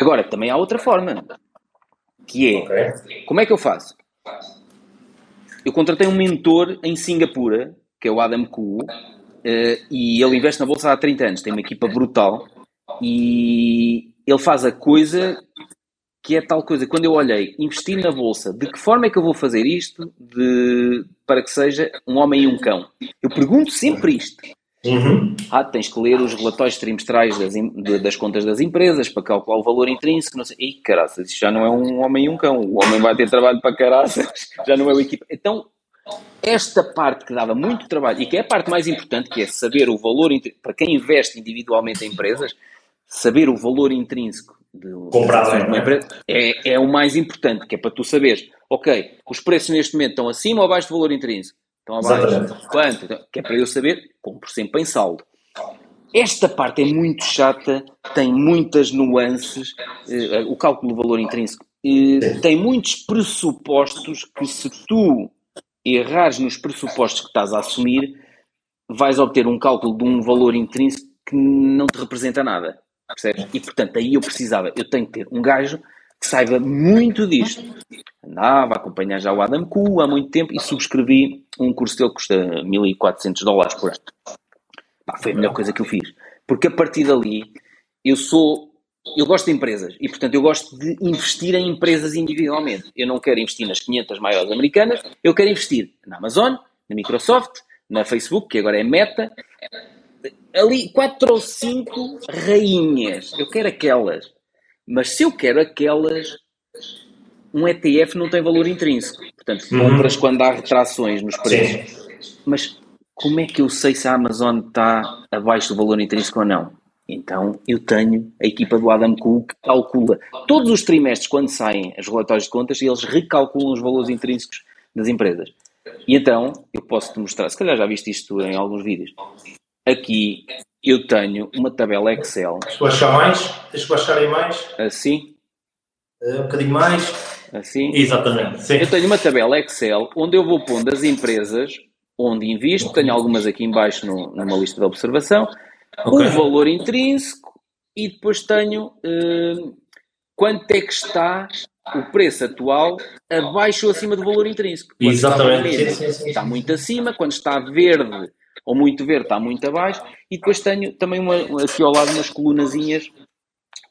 A: Agora, também há outra forma, que é, okay. como é que eu faço? Eu contratei um mentor em Singapura, que é o Adam Koo, uh, e ele investe na bolsa há 30 anos, tem uma equipa brutal, e ele faz a coisa que é tal coisa, quando eu olhei, investir na bolsa, de que forma é que eu vou fazer isto de, para que seja um homem e um cão? Eu pergunto sempre isto. Uhum. Ah, tens que ler os relatórios trimestrais das, das contas das empresas para calcular o valor intrínseco. Não sei. Ih, caraças, isso já não é um homem e um cão. O homem vai ter trabalho para caraças, já não é o equipa. Então, esta parte que dava muito trabalho e que é a parte mais importante, que é saber o valor, para quem investe individualmente em empresas, saber o valor intrínseco de,
B: comprar
A: uma empresa é, é o mais importante, que é para tu saberes, ok, os preços neste momento estão acima ou abaixo do valor intrínseco? Estão abaixo. Exatamente. Quanto? Então, que é para eu saber, compro sempre em saldo. Esta parte é muito chata, tem muitas nuances, eh, o cálculo do valor intrínseco eh, tem muitos pressupostos que se tu errares nos pressupostos que estás a assumir, vais obter um cálculo de um valor intrínseco que não te representa nada. Percebes? E portanto, aí eu precisava, eu tenho que ter um gajo que saiba muito disto. Andava a acompanhar já o Adam Koo há muito tempo e subscrevi um curso dele que custa 1400 dólares por ano. Foi a melhor coisa que eu fiz. Porque a partir dali, eu sou. Eu gosto de empresas e, portanto, eu gosto de investir em empresas individualmente. Eu não quero investir nas 500 maiores americanas, eu quero investir na Amazon, na Microsoft, na Facebook, que agora é Meta, ali quatro ou cinco rainhas. Eu quero aquelas. Mas se eu quero aquelas, um ETF não tem valor intrínseco. Portanto, uhum. compras quando há retrações nos preços. Sim. Mas como é que eu sei se a Amazon está abaixo do valor intrínseco ou não? Então eu tenho a equipa do Adam Cook que calcula todos os trimestres quando saem as relatórios de contas e eles recalculam os valores intrínsecos das empresas. E então eu posso te mostrar, se calhar já viste isto em alguns vídeos, aqui eu tenho uma tabela Excel.
B: Tens que baixar mais? Tens que baixar aí mais?
A: Assim?
B: Uh, um bocadinho mais?
A: Assim?
B: Exatamente. Sim.
A: Eu tenho uma tabela Excel onde eu vou pondo as empresas onde invisto, tenho algumas aqui embaixo no, numa lista de observação, okay. o valor intrínseco e depois tenho uh, quanto é que está o preço atual abaixo ou acima do valor intrínseco.
B: Quando Exatamente.
A: Está, vermelho, sim, sim, sim. está muito acima, quando está verde ou muito verde está muito abaixo e depois tenho também uma, aqui ao lado umas colunazinhas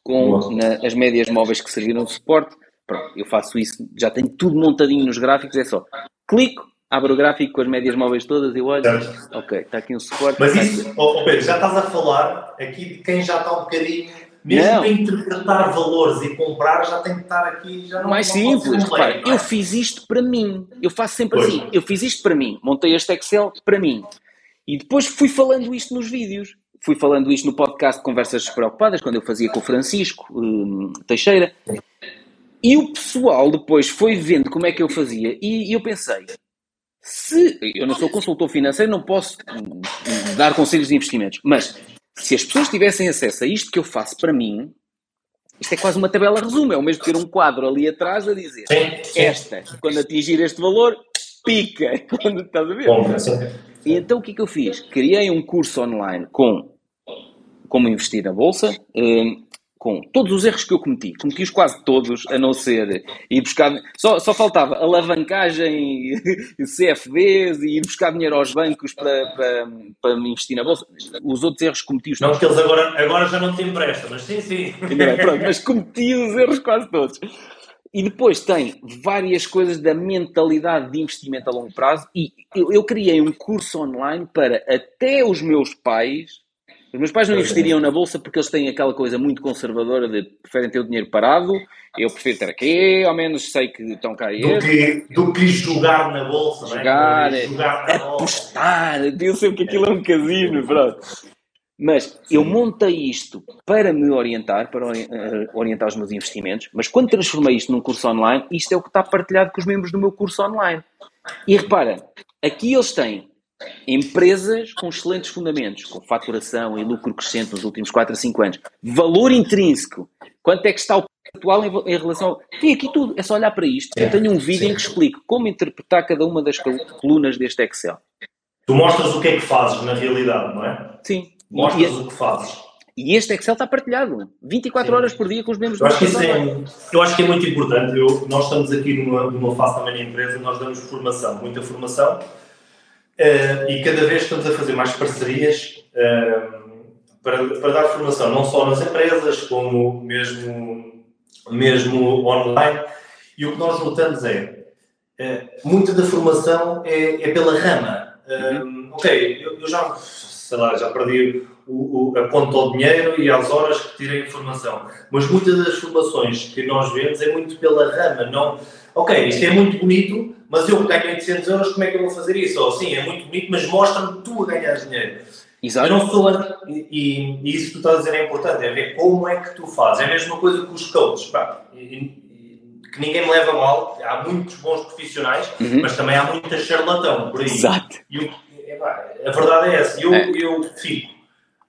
A: com na, as médias móveis que serviram de suporte. Pronto, eu faço isso, já tenho tudo montadinho nos gráficos, é só clico, abro o gráfico com as médias móveis todas e olho, certo. ok, está aqui um suporte.
B: Mas isso, oh, Pedro, já estás a falar aqui de quem já está um bocadinho mesmo não. para interpretar valores e comprar, já tem que estar aqui. Já não,
A: Mais
B: não
A: simples, repara, é? eu fiz isto para mim. Eu faço sempre pois. assim. Eu fiz isto para mim. Montei este Excel para mim. E depois fui falando isto nos vídeos. Fui falando isto no podcast Conversas Despreocupadas, quando eu fazia com o Francisco um, Teixeira. E o pessoal depois foi vendo como é que eu fazia. E, e eu pensei, se eu não sou consultor financeiro, não posso hum, dar conselhos de investimentos, mas se as pessoas tivessem acesso a isto que eu faço para mim, isto é quase uma tabela resumo, é o mesmo ter um quadro ali atrás a dizer esta, quando atingir este valor, pica, quando estás a ver? Bom, e então o que é que eu fiz? Criei um curso online com como investir na bolsa, hum, com todos os erros que eu cometi, cometi-os quase todos, a não ser ir buscar. Só, só faltava alavancagem, CFDs e ir buscar dinheiro aos bancos para, para, para me investir na bolsa. Os outros erros cometi-os
B: Não, porque eles agora, agora já não te emprestam, mas sim, sim.
A: Pronto, mas cometi os erros quase todos. E depois tem várias coisas da mentalidade de investimento a longo prazo. E eu, eu criei um curso online para até os meus pais os meus pais não investiriam na bolsa porque eles têm aquela coisa muito conservadora de preferem ter o dinheiro parado. Eu prefiro ter aqui, ao menos sei que estão cá
B: do que, do que jogar na bolsa,
A: jogar, é? jogar na apostar. Bolsa. Eu sei que aquilo é um casino, pronto. Mas eu montei isto para me orientar, para eh, orientar os meus investimentos, mas quando transformei isto num curso online, isto é o que está partilhado com os membros do meu curso online. E repara, aqui eles têm Empresas com excelentes fundamentos, com faturação e lucro crescente nos últimos 4 a 5 anos. Valor intrínseco. Quanto é que está o atual em, em relação. Tem aqui tudo, é só olhar para isto. Eu tenho um vídeo em que explico como interpretar cada uma das colunas deste Excel.
B: Tu mostras o que é que fazes na realidade, não é?
A: Sim.
B: Mostras e, o que fazes.
A: E este Excel está partilhado 24 Sim. horas por dia com os membros
B: eu acho, que isso é, eu acho que é muito importante. Eu, nós estamos aqui numa, numa fase também na empresa, nós damos formação, muita formação Uh, e cada vez estamos a fazer mais parcerias uh, para, para dar formação, não só nas empresas, como mesmo, mesmo online. E o que nós notamos é, uh, muita da formação é, é pela rama. Uhum. Ok, eu, eu, já, sei lá, já perdi o, o, a conta ao dinheiro e às horas que tirei informação, mas muitas das formações que nós vemos é muito pela rama, não ok, isto é muito bonito, mas eu ganho 800 euros, como é que eu vou fazer isso? Ou sim, é muito bonito, mas mostra-me tu a ganhar dinheiro. Exato. Eu não sou, e, e, isso que tu estás a dizer é importante, é ver como é que tu fazes. É a mesma coisa que os coaches, pá, que ninguém me leva mal, há muitos bons profissionais, uhum. mas também há muita charlatão por aí.
A: Exato.
B: E pá, a verdade é essa. Eu, é. eu fico,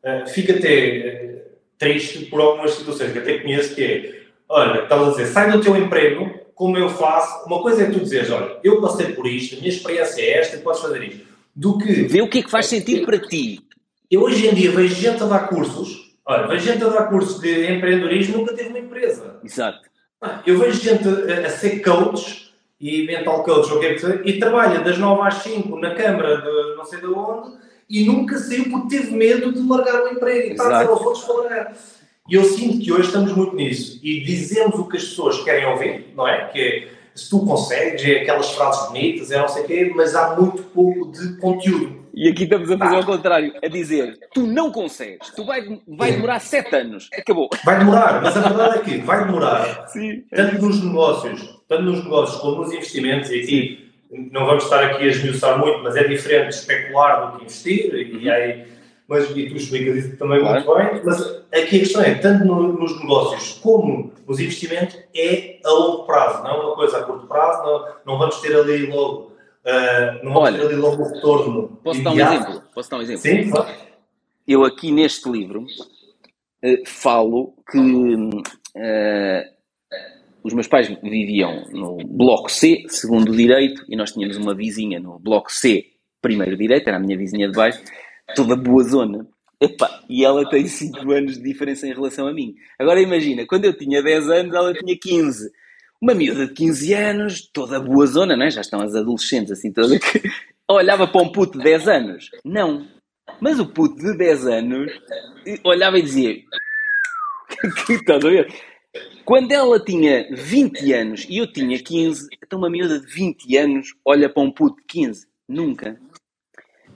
B: uh, fico até uh, triste por algumas situações que até conheço, que é, olha, estás a dizer, sai do teu emprego como eu faço. Uma coisa é tu dizeres, olha, eu passei por isto, a minha experiência é esta, podes fazer isto. Do que.
A: Vê o que é que faz sentido para ti.
B: Eu hoje em dia vejo gente a dar cursos, olha, vejo gente a dar cursos de empreendedorismo nunca teve uma empresa.
A: Exato.
B: Eu vejo gente a, a ser coach e mental coach, ou o que é que seja, e trabalha das 9 às 5 na Câmara de não sei de onde e nunca saiu porque teve medo de largar o emprego e está a aos outros para largar. E eu sinto que hoje estamos muito nisso. E dizemos o que as pessoas querem ouvir, não é? Que é, se tu consegues, é aquelas frases bonitas, é não sei o quê, mas há muito pouco de conteúdo.
A: E aqui estamos a fazer ah. ao contrário, a dizer, tu não consegues, tu vai, vai demorar sete anos, acabou.
B: Vai demorar, mas a verdade é que vai demorar, Sim. tanto nos negócios, tanto nos negócios como nos investimentos, e aqui não vamos estar aqui a esmiuçar muito, mas é diferente especular do que investir, uhum. e aí mas e tu explicas isso também claro. muito bem, mas aqui a questão é, tanto no, nos negócios como nos investimentos, é a longo prazo, não é uma coisa a curto prazo, não, não vamos ter ali logo, uh, não vamos Olha, ter ali logo o retorno.
A: Posso dar um exemplo? Posso dar um exemplo?
B: Sim, claro.
A: eu aqui neste livro uh, falo que uh, os meus pais viviam no bloco C, segundo direito, e nós tínhamos uma vizinha no bloco C, primeiro direito, era a minha vizinha de baixo, toda boa zona. Epá, e ela tem 5 anos de diferença em relação a mim. Agora imagina, quando eu tinha 10 anos, ela tinha 15. Uma miúda de 15 anos, toda boa zona, não é? Já estão as adolescentes assim, toda que... Olhava para um puto de 10 anos? Não. Mas o puto de 10 anos olhava e dizia: que estás a ver? Quando ela tinha 20 anos e eu tinha 15, então uma miúda de 20 anos olha para um puto de 15. Nunca.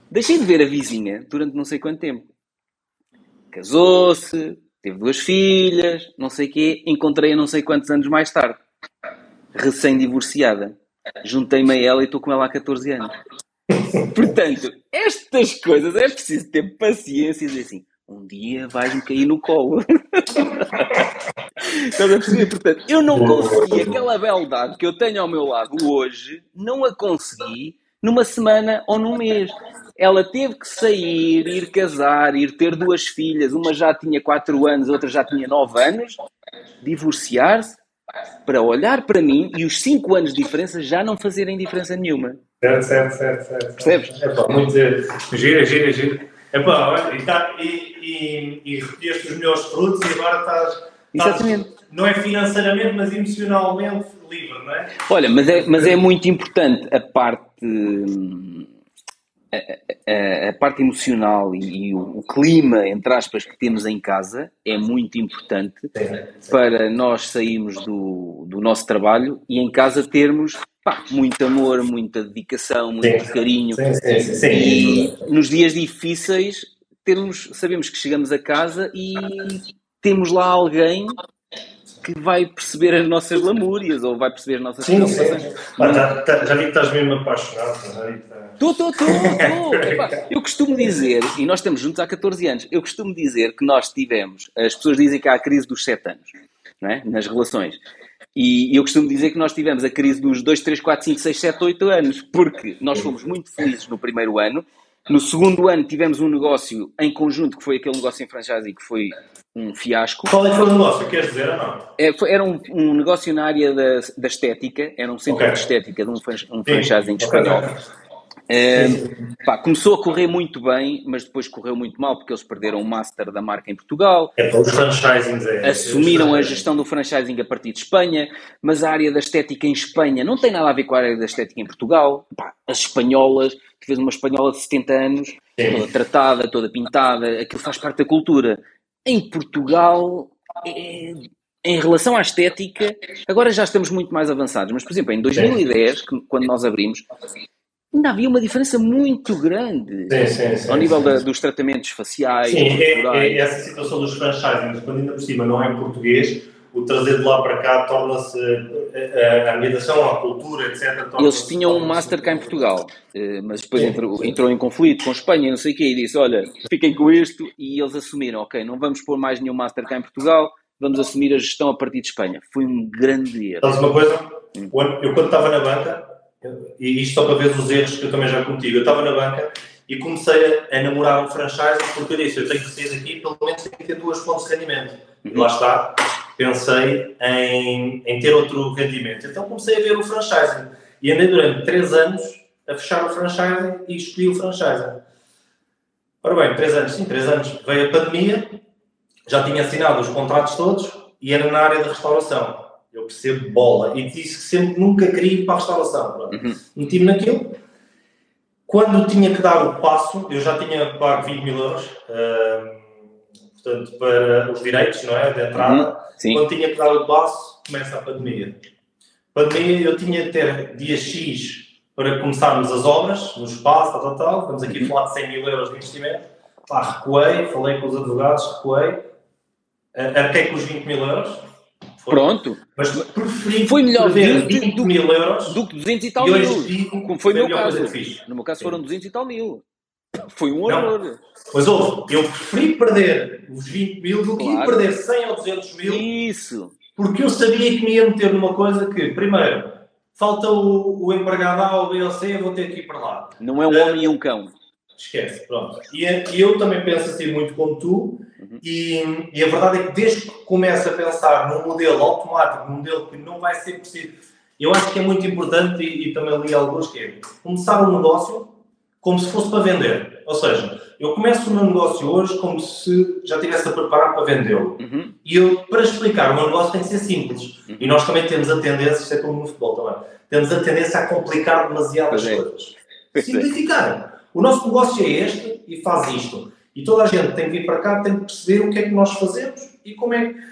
A: Deixei de ver a vizinha durante não sei quanto tempo. Casou-se, teve duas filhas, não sei quê, encontrei-a não sei quantos anos mais tarde. Recém-divorciada. Juntei-me a ela e estou com ela há 14 anos. Portanto, estas coisas é preciso ter paciência e dizer assim: um dia vais-me cair no colo. Estás a perceber? Portanto, eu não consegui aquela beldade que eu tenho ao meu lado hoje, não a consegui numa semana ou num mês. Ela teve que sair, ir casar, ir ter duas filhas, uma já tinha 4 anos, outra já tinha 9 anos, divorciar-se, para olhar para mim e os 5 anos de diferença já não fazerem diferença nenhuma.
B: Certo, certo, certo. certo.
A: Percebes?
B: É pá, muito gira, gira, gira. É pá, e, tá, e, e, e recolheste os melhores frutos e agora estás,
A: Exatamente.
B: não é financeiramente, mas emocionalmente livre, não é?
A: Olha, mas é, mas é muito importante a parte. A, a, a parte emocional e, e o, o, clima, entre aspas, que temos em casa é muito importante sim, sim. para nós sairmos do, do nosso trabalho e em casa termos pá, muito amor, muita dedicação, muito sim, carinho. E nos dias difíceis termos, sabemos que chegamos a casa e temos lá alguém que vai perceber as nossas lamúrias ou vai perceber as nossas
B: sim, preocupações. Sim. tá, tá, já vi que estás mesmo apaixonado.
A: Estou, estou, estou. Eu costumo dizer, e nós estamos juntos há 14 anos, eu costumo dizer que nós tivemos, as pessoas dizem que há a crise dos 7 anos, não é? nas relações. E eu costumo dizer que nós tivemos a crise dos 2, 3, 4, 5, 6, 7, 8 anos, porque nós fomos muito felizes no primeiro ano. No segundo ano tivemos um negócio em conjunto, que foi aquele negócio em franchising, que foi um fiasco.
B: Qual é que foi o negócio? Queres dizer ou não?
A: É, foi, era um, um, negócio na área da, da estética, era um centro okay. de estética de um, um franchising espanhol. Pá, começou a correr muito bem, mas depois correu muito mal porque eles perderam o master da marca em Portugal.
B: É para os franchisings. É,
A: assumiram a gestão do franchising a partir de Espanha, mas a área da estética em Espanha não tem nada a ver com a área da estética em Portugal. Pá, as espanholas, tu vês uma espanhola de 70 anos, Sim. toda tratada, toda pintada, aquilo faz parte da cultura. Em Portugal, é, em relação à estética, agora já estamos muito mais avançados, mas por exemplo, em 2010, quando nós abrimos, ainda havia uma diferença muito grande
B: sim, sim, sim,
A: ao nível da, dos tratamentos faciais.
B: Sim, é, é, essa situação dos franchising, quando ainda por cima não é em português, o trazer de lá para cá torna-se a, a ambientação, a cultura, etc.
A: Eles tinham um master cá em Portugal, eh, mas depois entrou, entrou, em conflito com Espanha e não sei o quê, e disse: Olha, fiquem com isto. E eles assumiram: Ok, não vamos pôr mais nenhum master cá em Portugal, vamos assumir a gestão a partir de Espanha. Foi um grande erro.
B: Sabes uma coisa? Hum. Eu, quando estava na banca, e isto só para ver os erros que eu também já cometi. Eu estava na banca e comecei a, a namorar um franchise porque eu disse: eu tenho que sair daqui, pelo menos tenho que ter duas fontes de rendimento. Uhum. E lá está, pensei em, em ter outro rendimento. Então comecei a ver o franchising e andei durante três anos a fechar o franchising e escolhi o franchising. Ora bem, três anos, sim, três anos. Veio a pandemia, já tinha assinado os contratos todos e era na área da restauração. Eu percebo bola. E disse que sempre nunca queria ir para a restauração. Uhum. Meti-me naquilo. Quando tinha que dar o passo, eu já tinha pago 20 mil euros, uh, portanto, para os direitos, não é? De entrada. Uhum. Quando tinha que dar o passo, começa a pandemia. Pandemia, eu tinha de ter dia X para começarmos as obras no espaço, tal, tal, tal. Estamos aqui a falar de 100 mil euros de investimento. Pá, recuei, falei com os advogados, recuei, arquei com os 20 mil euros
A: foi. Pronto.
B: Mas preferi
A: foi melhor
B: 20, 20 do, mil euros
A: do que 200 e tal e mil. Como foi no meu caso. No meu caso Sim. foram 200 e tal mil. Foi um horror.
B: Mas ouve, eu preferi perder os 20 mil do que claro. perder 100 ou 200 mil.
A: Isso.
B: Porque eu sabia que me ia meter numa coisa que, primeiro, falta o, o empregado A, o B ou C, eu vou ter que ir para lá.
A: Não é um uh, homem e um cão.
B: Esquece, pronto. E, e, eu também penso assim muito como tu, uhum. e, e, a verdade é que desde que começo a pensar num modelo automático, num modelo que não vai ser possível, eu acho que é muito importante, e, e também li alguns, que é começar um negócio como se fosse para vender. Ou seja, eu começo o meu negócio hoje como se já estivesse a preparar para vendê-lo. Uhum. E eu, para explicar o meu negócio, tem que ser simples. Uhum. E nós também temos a tendência, isto é como no futebol também, temos a tendência a complicar demasiado as é. coisas. Simplificar. O nosso negócio é este e faz isto. E toda a gente tem que vir para cá, tem que perceber o que é que nós fazemos e como é que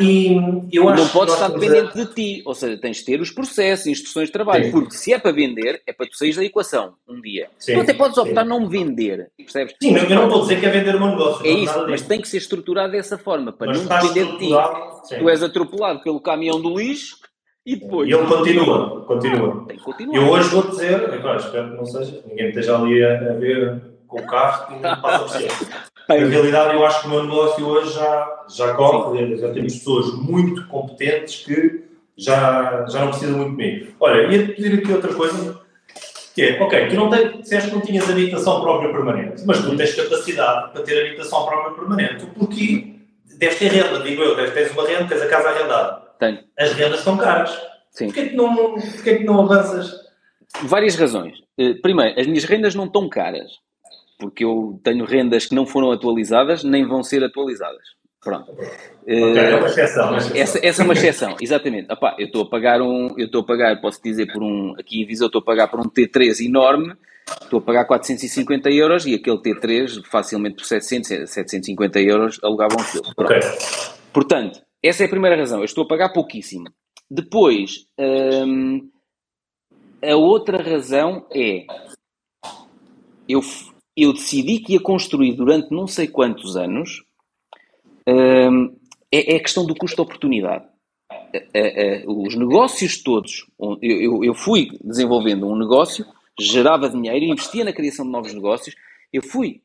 B: e eu acho
A: não podes estar dependente de ti, ou seja, tens de ter os processos, instruções de trabalho, sim. porque se é para vender, é para tu sair da equação um dia. Sim, tu até podes optar sim. não vender, percebes?
B: Sim, eu não estou a dizer que é vender o meu negócio.
A: É isso, mas tem que ser estruturado dessa forma, para mas não depender de ti. Tu és atropelado pelo caminhão do lixo e depois.
B: E ele continua, continua. Continuar. Eu hoje vou dizer, epá, espero que não seja, ninguém esteja ali a, a ver com o carro que não passa por cima. Na realidade, eu acho que o meu negócio hoje já, já corre, já temos pessoas muito competentes que já, já não precisam muito de mim. Olha, ia-te pedir aqui outra coisa, que é, ok, tu não tens, disseste que não tinhas habitação própria permanente, mas tu tens capacidade para ter habitação própria permanente, porque deves ter renda, digo eu, deves ter uma renda, tens a casa arrendada.
A: Tenho.
B: As rendas estão caras. Sim. Porquê que não, porquê que não avanças?
A: Várias razões. Eh, primeiro, as minhas rendas não estão caras porque eu tenho rendas que não foram atualizadas nem vão ser atualizadas. Pronto.
B: Okay, é uma exceção. Uma exceção.
A: Essa, essa, é uma exceção, exatamente. Epá, eu estou a pagar um, eu estou a pagar, posso dizer por um, aqui em Viseu estou a pagar por um T3 enorme, estou a pagar 450 euros e aquele T3 facilmente por 700, 750 euros alugavam aquilo. Pronto. Okay. Portanto, essa é a primeira razão, eu estou a pagar pouquíssimo. Depois, hum, a outra razão é eu eu decidi que ia construir durante não sei quantos anos, hum, é, é, a questão do custo-oportunidade. Os negócios todos, eu, eu fui desenvolvendo um negócio, gerava dinheiro, investia na criação de novos negócios, eu fui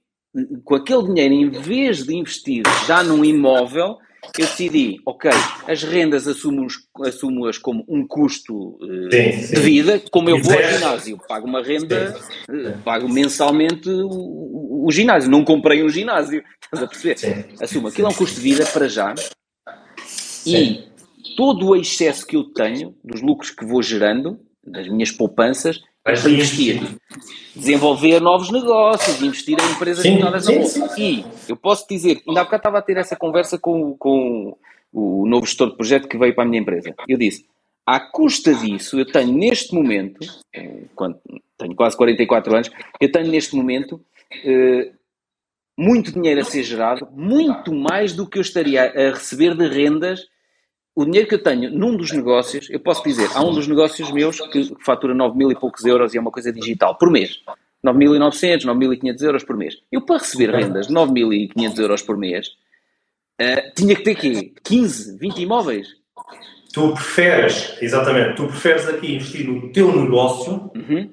A: com aquele dinheiro, em vez de investir já num imóvel, eu decidi, ok, as rendas assumo-as assumo como um custo uh, sim, sim. de vida, como eu vou ao ginásio, pago uma renda, uh, pago mensalmente o, o, ginásio, não comprei um ginásio, estás a perceber? Sim. Assumo, aquilo é um custo de vida para já. E todo o excesso que eu tenho, dos lucros que vou gerando, das minhas poupanças, para investir. Desenvolver novos negócios, investir em empresas sim, na bolsa. E eu posso dizer, ainda há bocado estava a ter essa conversa com, com o novo gestor de projeto que veio para a minha empresa. Eu disse, à custa disso, eu tenho neste momento, quando tenho quase 44 anos, eu tenho neste momento eh, muito dinheiro a ser gerado, muito mais do que eu estaria a receber de rendas o dinheiro que eu tenho num dos negócios, eu posso dizer, há um dos negócios meus que fatura 9 mil e poucos euros e é uma coisa digital por mês. 9.900, 9.500 euros por mês. Eu, para receber rendas de 9.500 euros por mês, uh, tinha que ter quê? 15, 20 imóveis?
B: Tu preferes, exatamente, tu preferes aqui investir no teu negócio uhum.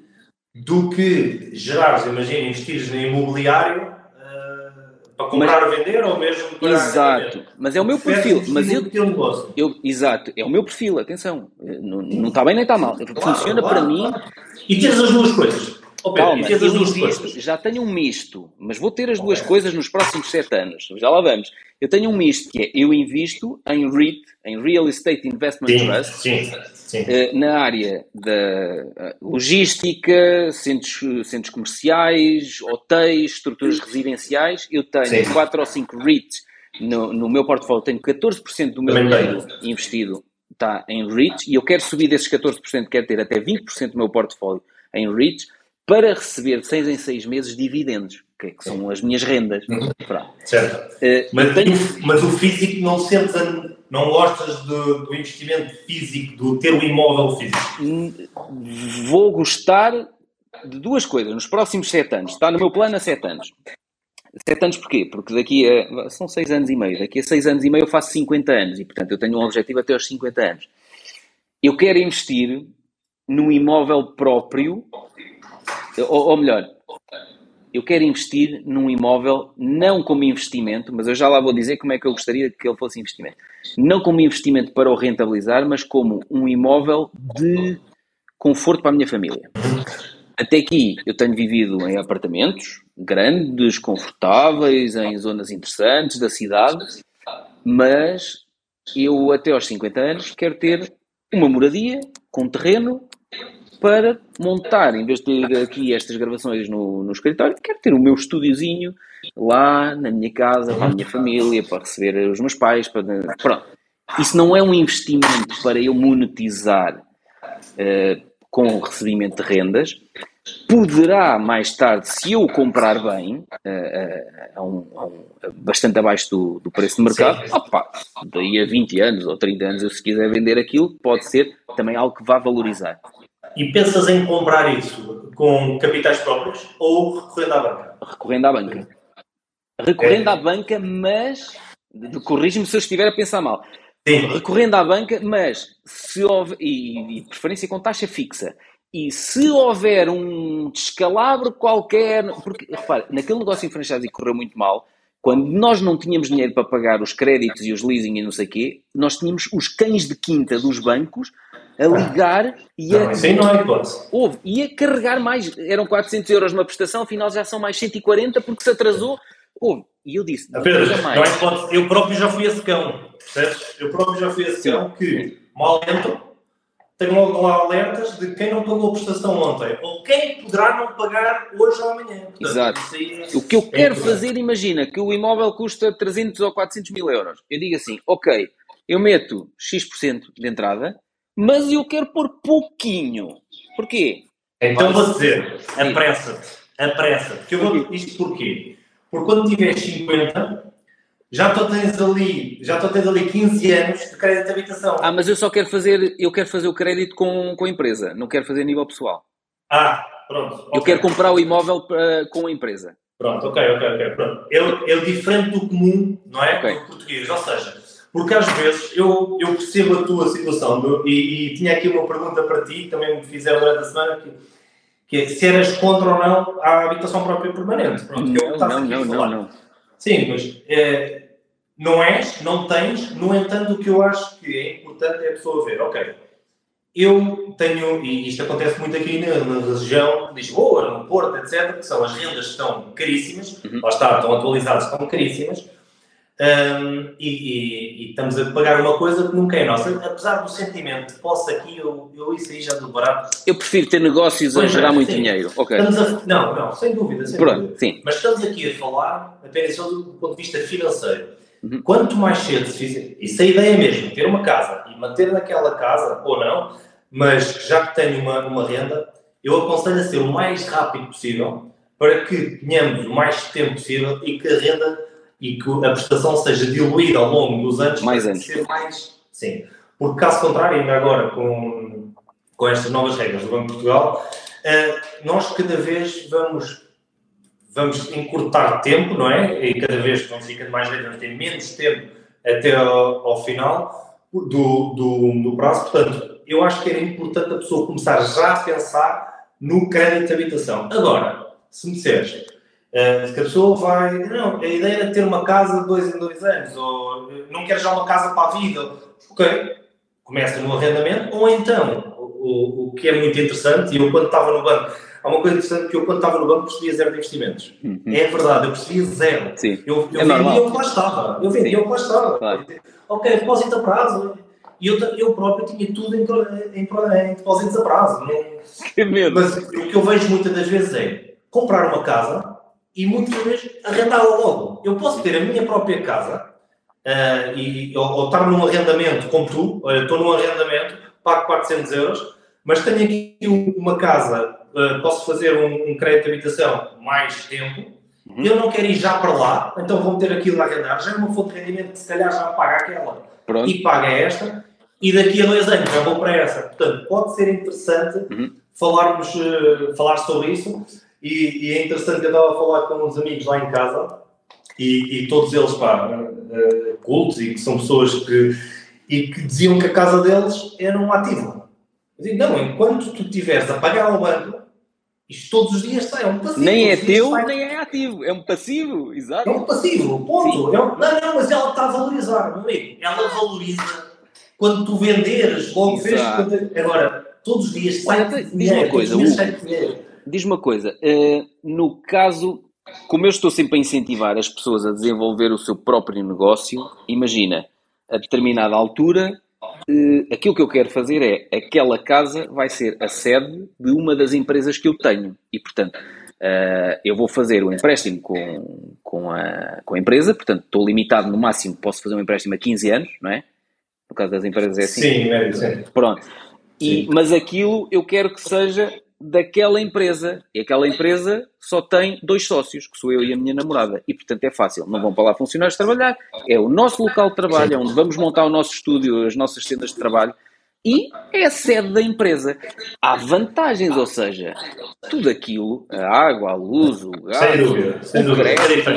B: do que gerares, imagina, investires no imobiliário para comprar mas, ou vender ou mesmo para
A: Exato, mas é o meu perfil. Mas eu, eu, exato, é o meu perfil, atenção. Não, não está bem nem está mal. Claro, Funciona claro, para mim.
B: E tens as duas coisas.
A: Oh, Calma, eu invisto, já tenho um misto, mas vou ter as duas okay. coisas nos próximos sete anos. Já lá vamos. Eu tenho um misto que é eu invisto em REIT, em Real Estate Investment sim, Trust, sim, sim. Uh, na área da eh, logística, centros, centros comerciais, hotéis, estruturas residenciais. Eu tenho quatro ou cinco REITs no, no meu portfólio, tenho 14% do meu dinheiro investido está em REITs e eu quero subir desses 14%, quero ter até 20% do meu portfólio em REITs para receber de 6 em 6 meses dividendos, que, é que são as minhas rendas. Uhum.
B: Certo. Uh, mas, tenho... mas, o físico não sentes, a, não gostas do, do, investimento físico, do ter o imóvel físico?
A: Vou gostar de duas coisas nos próximos 7 anos. Está no meu plano há 7 anos. 7 anos porquê? Porque daqui a. São 6 anos e meio. Daqui a 6 anos e meio eu faço 50 anos e, portanto, eu tenho um objetivo até aos 50 anos. Eu quero investir num imóvel próprio ou, ou melhor, eu quero investir num imóvel não como investimento, mas eu já lá vou dizer como é que eu gostaria que ele fosse investimento. Não como investimento para o rentabilizar, mas como um imóvel de conforto para a minha família. até aqui eu tenho vivido em apartamentos grandes, confortáveis, em zonas interessantes da cidade, mas eu até aos 50 anos quero ter uma moradia com terreno para montar, em vez de ter aqui estas gravações no, no escritório, quero ter o meu estúdiozinho lá na minha casa, para a minha família, para receber os meus pais, para... pronto. Isso não é um investimento para eu monetizar uh, com recebimento de rendas, poderá mais tarde, se eu comprar bem, uh, uh, um, um, bastante abaixo do, do preço de mercado, opa, daí a 20 anos ou 30 anos, eu se quiser vender aquilo, pode ser também algo que vá valorizar.
B: E pensas em comprar isso com capitais próprios ou recorrendo à banca?
A: Recorrendo à banca. Recorrendo é. à banca, mas corrige-me se eu estiver a pensar mal. Sim. Recorrendo à banca, mas se houver, e, e preferência com taxa fixa, e se houver um descalabro qualquer, porque, repare, naquele negócio em franchising correu muito mal, quando nós não tínhamos dinheiro para pagar os créditos e os leasing e não sei o quê, nós tínhamos os cães de quinta dos bancos a ligar e a.
B: Não, isso aí não é hipótese.
A: Houve, e a carregar mais. Eram 400 euros uma prestação, afinal já são mais 140 porque se atrasou. Houve. E eu disse.
B: Não, Pedro, não é hipótese. Eu próprio já fui esse cão. Percebes? Eu próprio já fui esse Sim. cão que mal entro tem logo lá alertas de quem não pagou a prestação ontem ou quem poderá não pagar hoje ou amanhã.
A: Portanto, Exato. É, o que eu é quero fazer, imagina que o imóvel custa 300 ou 400 mil euros. Eu digo assim, ok, eu meto X% de entrada, mas eu quero pôr pouquinho. Porquê?
B: Então vou dizer, apressa-te, apressa-te. Isto porquê? Porque quando tiver 50, já tu tens ali, já tu tens ali 15 anos de crédito de habitação.
A: Ah, mas eu só quero fazer, eu quero fazer o crédito com, com a empresa, não quero fazer a nível pessoal.
B: Ah, pronto.
A: Okay. Eu quero comprar o imóvel para, com a empresa.
B: Pronto, ok, ok, ok. Pronto. É, é diferente do comum, não é? Okay. Do português. Ou seja, porque às vezes eu, eu percebo a tua situação do, e, e, tinha aqui uma pergunta para ti, também me fizeram durante a semana, que, que é se eras contra ou não a habitação própria permanente. Pronto,
A: não, eu não, não, não, não.
B: Sim, mas é, não és, não tens, no entanto, o que eu acho que é importante é a pessoa ver, ok, eu tenho, e isto acontece muito aqui na, na região de Lisboa, no Porto, etc., que são as rendas que estão caríssimas, uhum. lá está, estão atualizadas, estão caríssimas, um, e, e, e, estamos a pagar uma coisa que nunca é nossa. Apesar do sentimento que posso aqui, eu, eu isso aí já do barato.
A: Eu prefiro ter negócios pois a gerar é, muito sim. dinheiro. Okay.
B: A, não, não, sem dúvida. Sem Pronto, dúvida. Sim. Mas estamos aqui a falar apenas do ponto de vista financeiro. Uhum. Quanto mais cedo se fizer, isso é a ideia mesmo, ter uma casa e manter naquela casa ou não, mas já que tenho uma, uma renda, eu aconselho a ser o mais rápido possível para que tenhamos o mais tempo possível e que a renda e que a prestação seja diluída ao longo dos anos
A: mais anos.
B: ser mais. Sim. Porque caso contrário, ainda agora com, com estas novas regras do Banco de Portugal, uh, nós cada vez vamos, vamos encurtar tempo, não é? E cada vez vamos ficando mais velhos, vamos ter menos tempo até ao, ao final do, do, do prazo. Portanto, eu acho que era importante a pessoa começar já a pensar no crédito de habitação. Agora, se me disseres Uh, que a pessoa vai. Não, a ideia é ter uma casa de dois em dois anos, ou não quer já uma casa para a vida. Ok, começa no arrendamento, ou então, o, o, que é muito interessante, e eu quando estava no banco, há uma coisa interessante que eu quando estava no banco percebia zero de investimentos. Uhum. É verdade, eu percebia zero.
A: Sim.
B: Eu, eu é vendia o que lá estava. Eu vendia o que lá estava. Claro. Ok, depósito a prazo. E eu, eu próprio tinha tudo em, em, em depósitos a prazo. Não...
A: Que medo.
B: Mas o que eu vejo muitas das vezes é comprar uma casa e muitas vezes arrendá-la logo. Eu posso ter a minha própria casa uh, e, ou, ou, estar num arrendamento como tu, olha, estou num arrendamento, pago 400 euros, mas tenho aqui uma casa, uh, posso fazer um, um, crédito de habitação mais tempo, uhum. eu não quero ir já para lá, então vou ter aquilo a arrendar, já é uma fonte de rendimento que se calhar já paga aquela Pronto. e paga esta, e daqui a dois anos já vou para essa. Portanto, pode ser interessante uhum. falarmos, uh, falar sobre isso. E, e, é interessante que eu estava a falar com uns amigos lá em casa e, e todos eles, pá, uh, cultos e que são pessoas que, e que diziam que a casa deles era um ativo. Eu digo, não, enquanto tu estiveres a pagar ao banco, isto todos os dias sai, é um passivo.
A: Nem é teu, sai. nem é ativo, é um passivo, exato.
B: É um passivo, ponto. É um, não, não, mas ela está a valorizar, meu amigo. Ela valoriza quando tu venderes, logo vês. Agora, todos os dias sai.
A: Diz uma coisa, diz uma coisa, uh, no caso, como eu estou sempre a incentivar as pessoas a desenvolver o seu próprio negócio, imagina, a determinada altura, uh, aquilo que eu quero fazer é, aquela casa vai ser a sede de uma das empresas que eu tenho. E, portanto, uh, eu vou fazer o um empréstimo com, com, a, com a empresa, portanto, estou limitado no máximo, posso fazer um empréstimo a 15 anos, não é? No caso das empresas é assim.
B: Sim, é, sim.
A: Pronto. E, mas aquilo eu quero que seja daquela empresa. E aquela empresa só tem dois sócios, que sou eu e a minha namorada. E, portanto, é fácil. Não vão para lá funcionários trabalhar. É o nosso local de trabalho, é onde vamos montar o nosso estúdio, as nossas cenas de trabalho. E é a sede da empresa. Há vantagens, ou seja, tudo aquilo, a água, a luz, o gás,
B: sem dúvida, sem
A: o crédito,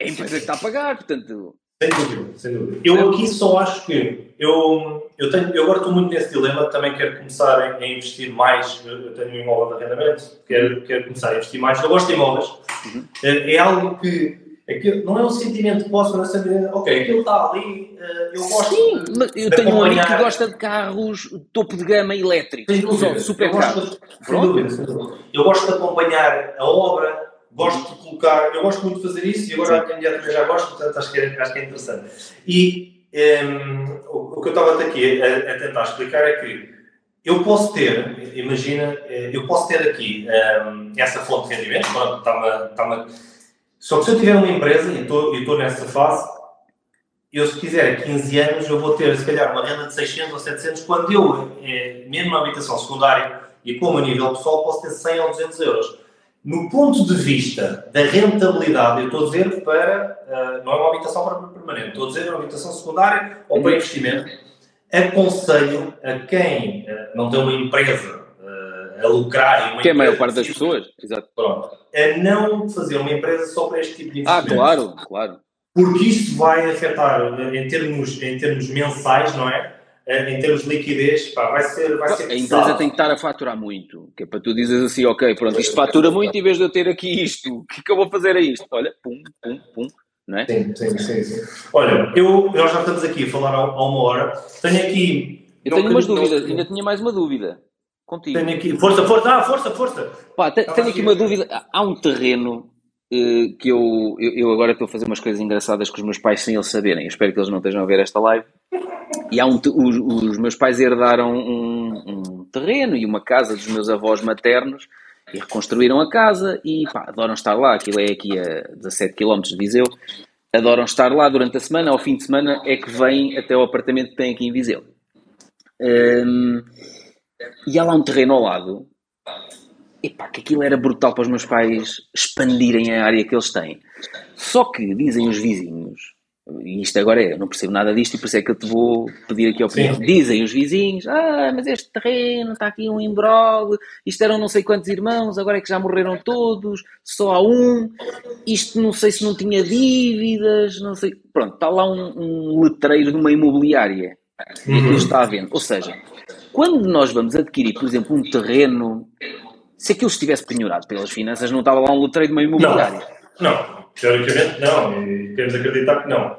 A: é a empresa que está a pagar, portanto...
B: Sem dúvida, sem dúvida. Eu aqui só acho que eu, eu, tenho, eu agora estou muito nesse dilema, também quero começar a, investir mais, eu tenho um imóvel de arrendamento, quero, quero começar a investir mais, eu gosto de imóveis, uhum. é, é, algo que, aquilo, não é um sentimento de posse, mas é ok, aquilo está ali, eh, eu gosto
A: Sim, de, mas eu tenho um amigo que gosta de carros topo de gama elétricos,
B: sem dúvida, super carros. Sem dúvida, sem dúvida. Eu gosto de acompanhar a obra, gosto de colocar, eu gosto muito de fazer isso e agora a minha também já gosto, portanto acho que é, acho que é interessante. E um, ehm, o, o, que eu estava aqui a, a, tentar explicar é que eu posso ter, imagina, eh, eu posso ter aqui um, ehm, essa fonte de rendimento, pronto, está-me, está só que se eu tiver uma empresa e estou, e estou nessa fase, eu se quiser 15 anos eu vou ter se calhar uma renda de 600 ou 700 quando eu, é, mesmo na habitação secundária e como a nível pessoal, posso ter 100 ou 200 euros no ponto de vista da rentabilidade, eu estou a dizer para, uh, não é uma habitação permanente, estou a dizer uma habitação secundária ou para investimento, aconselho a quem uh, não tem uma empresa uh, a lucrar...
A: Uma que é a maior parte das pessoas, exato.
B: Pronto, a não fazer uma empresa só para este tipo de investimento.
A: Ah, claro, claro.
B: Porque isto vai afetar, em termos, em termos mensais, não é? É, em termos de liquidez, pá, vai ser, vai ser
A: A empresa tem que estar a faturar muito, que é para tu dizes assim, ok, pronto, isto fatura muito em vez de eu ter aqui isto, o que é que eu vou fazer a isto? Olha, pum, pum, pum, não é?
B: Sim, sim, sim. sim. Olha, eu, nós já estamos aqui a falar há, há uma hora, tenho aqui...
A: Eu tenho umas dúvidas, ainda tinha mais uma dúvida contigo.
B: Tenho aqui, força, força, ah, força, força!
A: Pá, tenho aqui uma dúvida, há um terreno eh, que eu, eu, agora estou a fazer umas coisas engraçadas com os meus pais sem eles saberem. Espero que eles não estejam a ver esta live. E há um, os, os meus pais herdaram um, um, terreno e uma casa dos meus avós maternos e reconstruíram a casa e pá, adoram estar lá. Aquilo é aqui a 17 km de Viseu. Adoram estar lá durante a semana. Ao fim de semana é que vêm até o apartamento que têm aqui em Viseu. Um, e há lá um terreno ao lado epá, que aquilo era brutal para os meus pais expandirem a área que eles têm. Só que dizem os vizinhos, e isto agora é, eu não percebo nada disto e por isso é que eu te vou pedir aqui a opinião. Sim. Dizem os vizinhos, ah, mas este terreno está aqui um imbróglio, isto eram não sei quantos irmãos, agora é que já morreram todos, só há um, isto não sei se não tinha dívidas, não sei. Pronto, está lá um, um letreiro de uma imobiliária e aquilo está à venda. Ou seja, quando nós vamos adquirir, por exemplo, um terreno se aquilo estivesse penhorado pelas finanças, não estava lá um letreiro de uma imobiliária.
B: Não, não, teoricamente não, e queremos acreditar que não.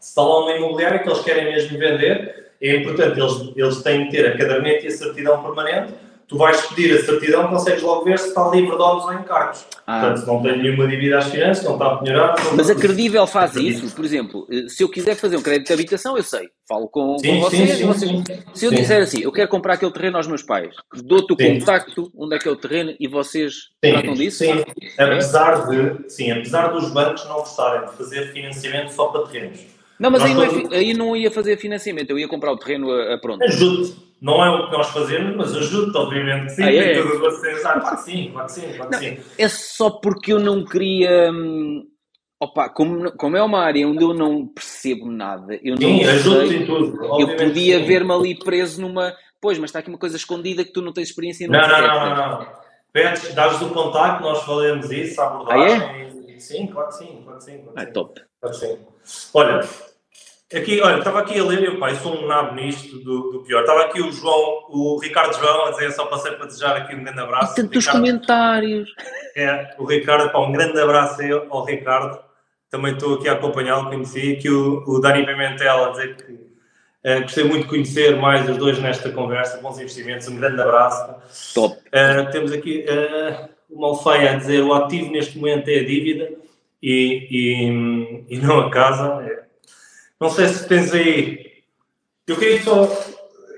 B: Se está lá uma imobiliária que eles querem mesmo vender, é importante, eles, eles têm que ter a caderneta e a certidão permanente tu vais pedir a certidão, consegues logo ver se está livre de óbitos ou encargos. Ah. Portanto, se não tem nenhuma dívida às finanças, não está a penhorar.
A: Mas a Credível faz isso, por exemplo, eh, se eu quiser fazer um crédito de habitação, eu sei, falo com, sim, com vocês, sim, vocês sim, se eu disser assim, eu quero comprar aquele terreno aos meus pais, dou-te o contacto, onde é que é o terreno e vocês tratam disso?
B: Sim, apesar de, sim, apesar dos bancos não gostarem de fazer financiamento só para terrenos.
A: Não, mas aí não, é, aí não, ia fazer financiamento, eu ia comprar o terreno a, a pronto.
B: Ajude não é o que nós fazemos, mas ajuda-te, obviamente sim. Ah, é? Todas vocês, ah, claro que sim, claro que sim, claro que sim.
A: É só porque eu não queria. Hum, opa, como, como é uma área onde eu não percebo nada, eu
B: sim, não ajuda-te em tudo.
A: Eu podia ver-me ali preso numa. Pois, mas está aqui uma coisa escondida que tu não tens experiência
B: Não, não, não, não, não. Pedes, dás o contacto, nós falamos isso, abordagem. Ah, é? Sim, claro que sim, claro que sim. Claro que
A: ah, sim. top.
B: Claro que sim. Olha, Aqui, olha, estava aqui a ler, eu, pai, sou um nabo nisto do, do, pior. Estava aqui o João, o Ricardo João, a dizer, só passei para desejar aqui um grande abraço.
A: Tantos Ricardo, comentários.
B: É, o Ricardo, pá, um grande abraço ao Ricardo. Também estou aqui a acompanhá-lo, conheci. Aqui o, o Dani Pimentel a dizer que uh, gostei muito de conhecer mais os dois nesta conversa. Bons investimentos, um grande abraço.
A: Top.
B: Uh, temos aqui uh, o Malfeia a dizer o ativo neste momento é a dívida e, e, e não a casa. É. Não sei se tens aí. Eu queria só.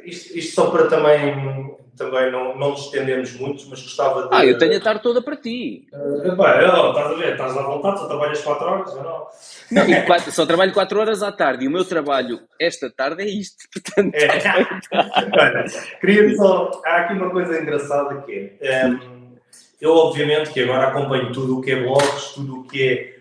B: Isto, isto só para também também não, não nos estendemos muito, mas gostava de.
A: Ah, eu tenho a tarde toda para ti.
B: Uh, epá, estás a ver, estás à vontade, só trabalhas 4 horas ou não?
A: Não, quatro, só trabalho 4 horas à tarde e o meu trabalho esta tarde é isto, portanto. É.
B: Olha, queria só. Há aqui uma coisa engraçada que é. Um, ehm, eu, obviamente, que agora acompanho tudo o que é blogs, tudo o que é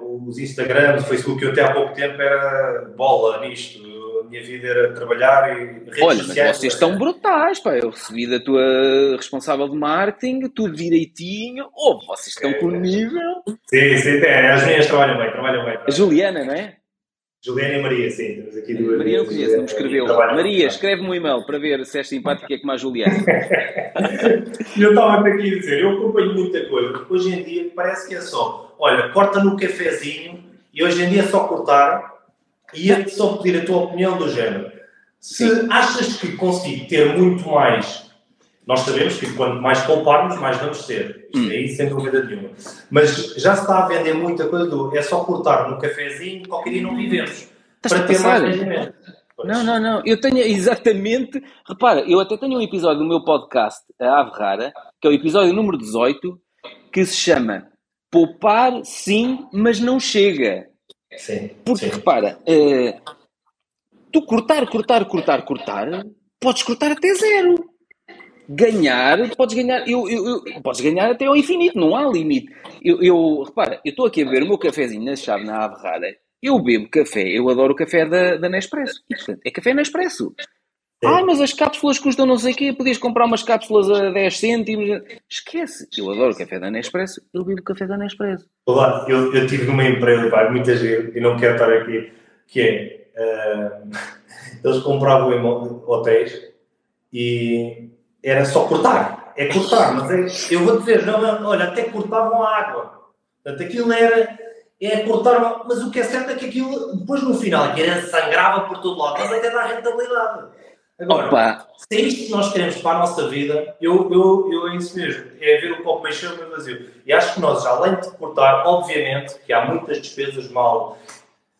B: os Instagrams, o Facebook, eu até há pouco tempo era bola nisto minha vida era trabalhar e
A: redes Olha, sociais, mas vocês estão brutais, pá. Eu recebi da tua responsável de marketing, tudo direitinho. Oh, vocês estão é, com nível.
B: Sim, sim, é. As minhas trabalham bem, trabalham bem.
A: A Juliana, não é?
B: Juliana e Maria, sim. Temos aqui duas.
A: Maria não conheço, não me escreveu. Maria, escreve-me um e-mail para ver se és simpática como a Juliana.
B: eu estava aqui a dizer, eu acompanho muita coisa. Hoje em dia parece que é só, olha, corta no cafezinho e hoje em dia é só cortar e ia-te só pedir a tua opinião do género. Se Sim. achas que consigo ter muito mais, nós sabemos que quanto mais pouparmos, mais vamos ter. Hum. aí, sem dúvida nenhuma. Mas já se está a vender muita coisa do é só cortar no cafezinho, qualquer dia não vivemos.
A: Estás para ter mais rendimento. Não, não, não. Eu tenho exatamente. Repara, eu até tenho um episódio do meu podcast, A Ave Rara, que é o episódio número 18, que se chama Poupar sim, mas não chega.
B: Sim.
A: Porque,
B: sim.
A: repara, uh, tu cortar, cortar, cortar, cortar, podes cortar até zero. Ganhar, podes ganhar, eu, eu, eu, podes ganhar até ao infinito, não há limite. Eu, eu repara, eu estou aqui a beber o meu cafezinho na chave na Ave Rara. Eu bebo café, eu adoro o café da, da Nespresso. E, portanto, é café Nespresso. Ah, mas as cápsulas custam não sei o quê, podias comprar umas cápsulas a 10 cêntimos. Esquece, eu adoro o café da Nespresso, eu bebo café da Nespresso.
B: Olá, eu, eu tive numa empresa, pá, muita gente, e não quero estar aqui, que é, uh, eles compravam hotéis e era só cortar, é cortar, mas é, eu vou dizer, não, olha, até cortavam a água. Portanto, aquilo era, é cortar, mas o que é certo é que aquilo, depois no final, aquilo sangrava por todo lado, mas até dá rentabilidade. Agora, Opa. se é isto que nós queremos para a nossa vida, eu, eu, eu é isso mesmo. É ver pouco mais cheio meio vazio. E acho que nós, além de cortar, obviamente, que há muitas despesas mal.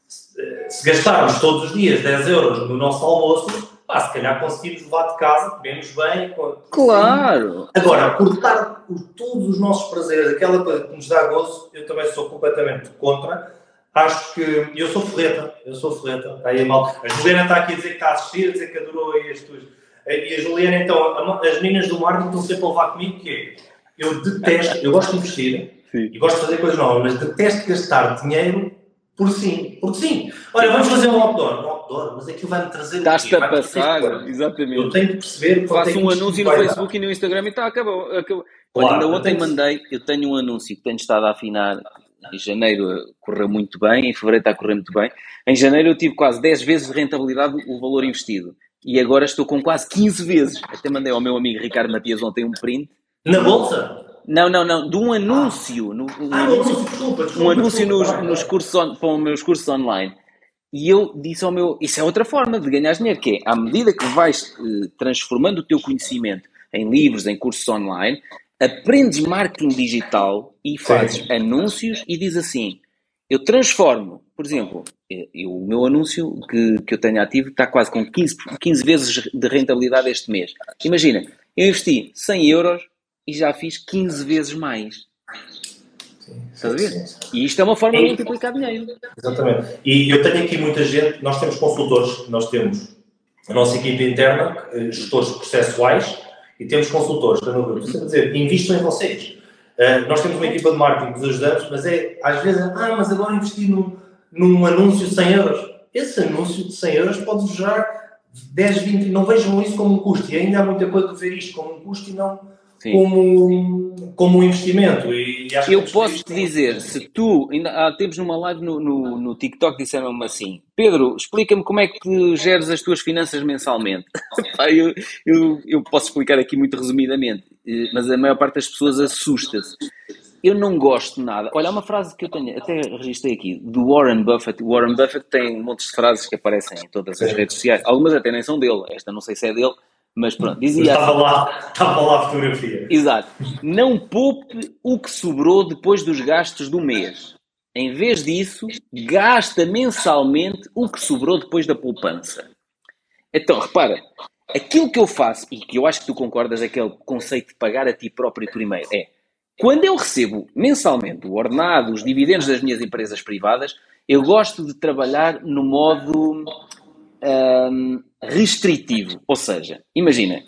B: Se gastarmos todos os dias 10 euros no nosso almoço, pá, se calhar conseguimos levar de casa, comemos bem.
A: Claro!
B: Agora, cortar todos os nossos prazeres, aquela coisa que nos dá gozo, eu também sou completamente contra acho que. Eu sou ferreta, eu sou ferreta, está aí mal. A Juliana está aqui a dizer que está a assistir, a dizer que adorou aí as tuas. E a Juliana, então, as meninas do marketing estão sempre a levar comigo, que é. Eu detesto, eu gosto de investir sim. e gosto de fazer coisas novas, mas detesto gastar dinheiro por sim, porque sim. Olha, vamos fazer um outdoor, outdoor, mas aquilo vai-me trazer.
A: Estás-te a passar, exatamente.
B: Eu tenho que perceber.
A: Faço um anúncio no Facebook dar. e no Instagram e está, acabou. acabou. Claro, Olha, ainda ontem mandei, eu tenho um anúncio que tenho estado a afinar em janeiro correu muito bem, em fevereiro está a correr muito bem. Em janeiro eu tive quase 10 vezes de rentabilidade o valor investido. E agora estou com quase 15 vezes. Até mandei ao meu amigo Ricardo Matias ontem um print.
B: Na bolsa?
A: Não, não, não. De um anúncio. No, um
B: ah, anúncio, desculpa, desculpa,
A: um anúncio desculpa, nos, nos cursos on, para os meus cursos online. E eu disse ao meu. Isso é outra forma de ganhar dinheiro, que é à medida que vais eh, transformando o teu conhecimento em livros, em cursos online, aprendes marketing digital e fazes Sim. anúncios e diz assim: eu transformo, por exemplo, eu, o meu anúncio que, que eu tenho ativo está quase com 15, 15 vezes de rentabilidade este mês. Imagina, eu investi 100 euros e já fiz 15 vezes mais. Estás a ver? E isto é uma forma de multiplicar dinheiro.
B: Exatamente. E eu tenho aqui muita gente, nós temos consultores, nós temos a nossa equipe interna, eh, gestores processuais, e temos consultores a dizer, invistam em vocês. Uh, nós temos uma equipa de marketing que vos ajudamos, mas é, às vezes, ah, mas agora investir num, num anúncio de 100 euros. Esse anúncio de 100 euros pode gerar 10, 20, não vejam isso como um custo. E ainda há muita coisa de ver isto como um custo e não como, como um investimento. E,
A: eu posso te dizer, se tu, ainda há tempos numa live no, no, no TikTok disseram-me assim, Pedro, explica-me como é que geres as tuas finanças mensalmente. eu, eu, eu posso explicar aqui muito resumidamente, eh, mas a maior parte das pessoas assusta-se. Eu não gosto nada. Olha, há uma frase que eu tenho, até registrei aqui, do Warren Buffett. O Warren Buffett tem montes de frases que aparecem em todas as redes sociais. Algumas até nem são dele. Esta não sei se é dele, Mas pronto, dizia
B: estava assim, lá, estava lá a fotografia.
A: Exato. Não poupe o que sobrou depois dos gastos do mês. Em vez disso, gasta mensalmente o que sobrou depois da poupança. Então, repara, aquilo que eu faço, e que eu acho que tu concordas, é aquele conceito de pagar a ti próprio primeiro, é quando eu recebo mensalmente o ordenado, os dividendos das minhas empresas privadas, eu gosto de trabalhar no modo um, restritivo. Ou seja, imagina,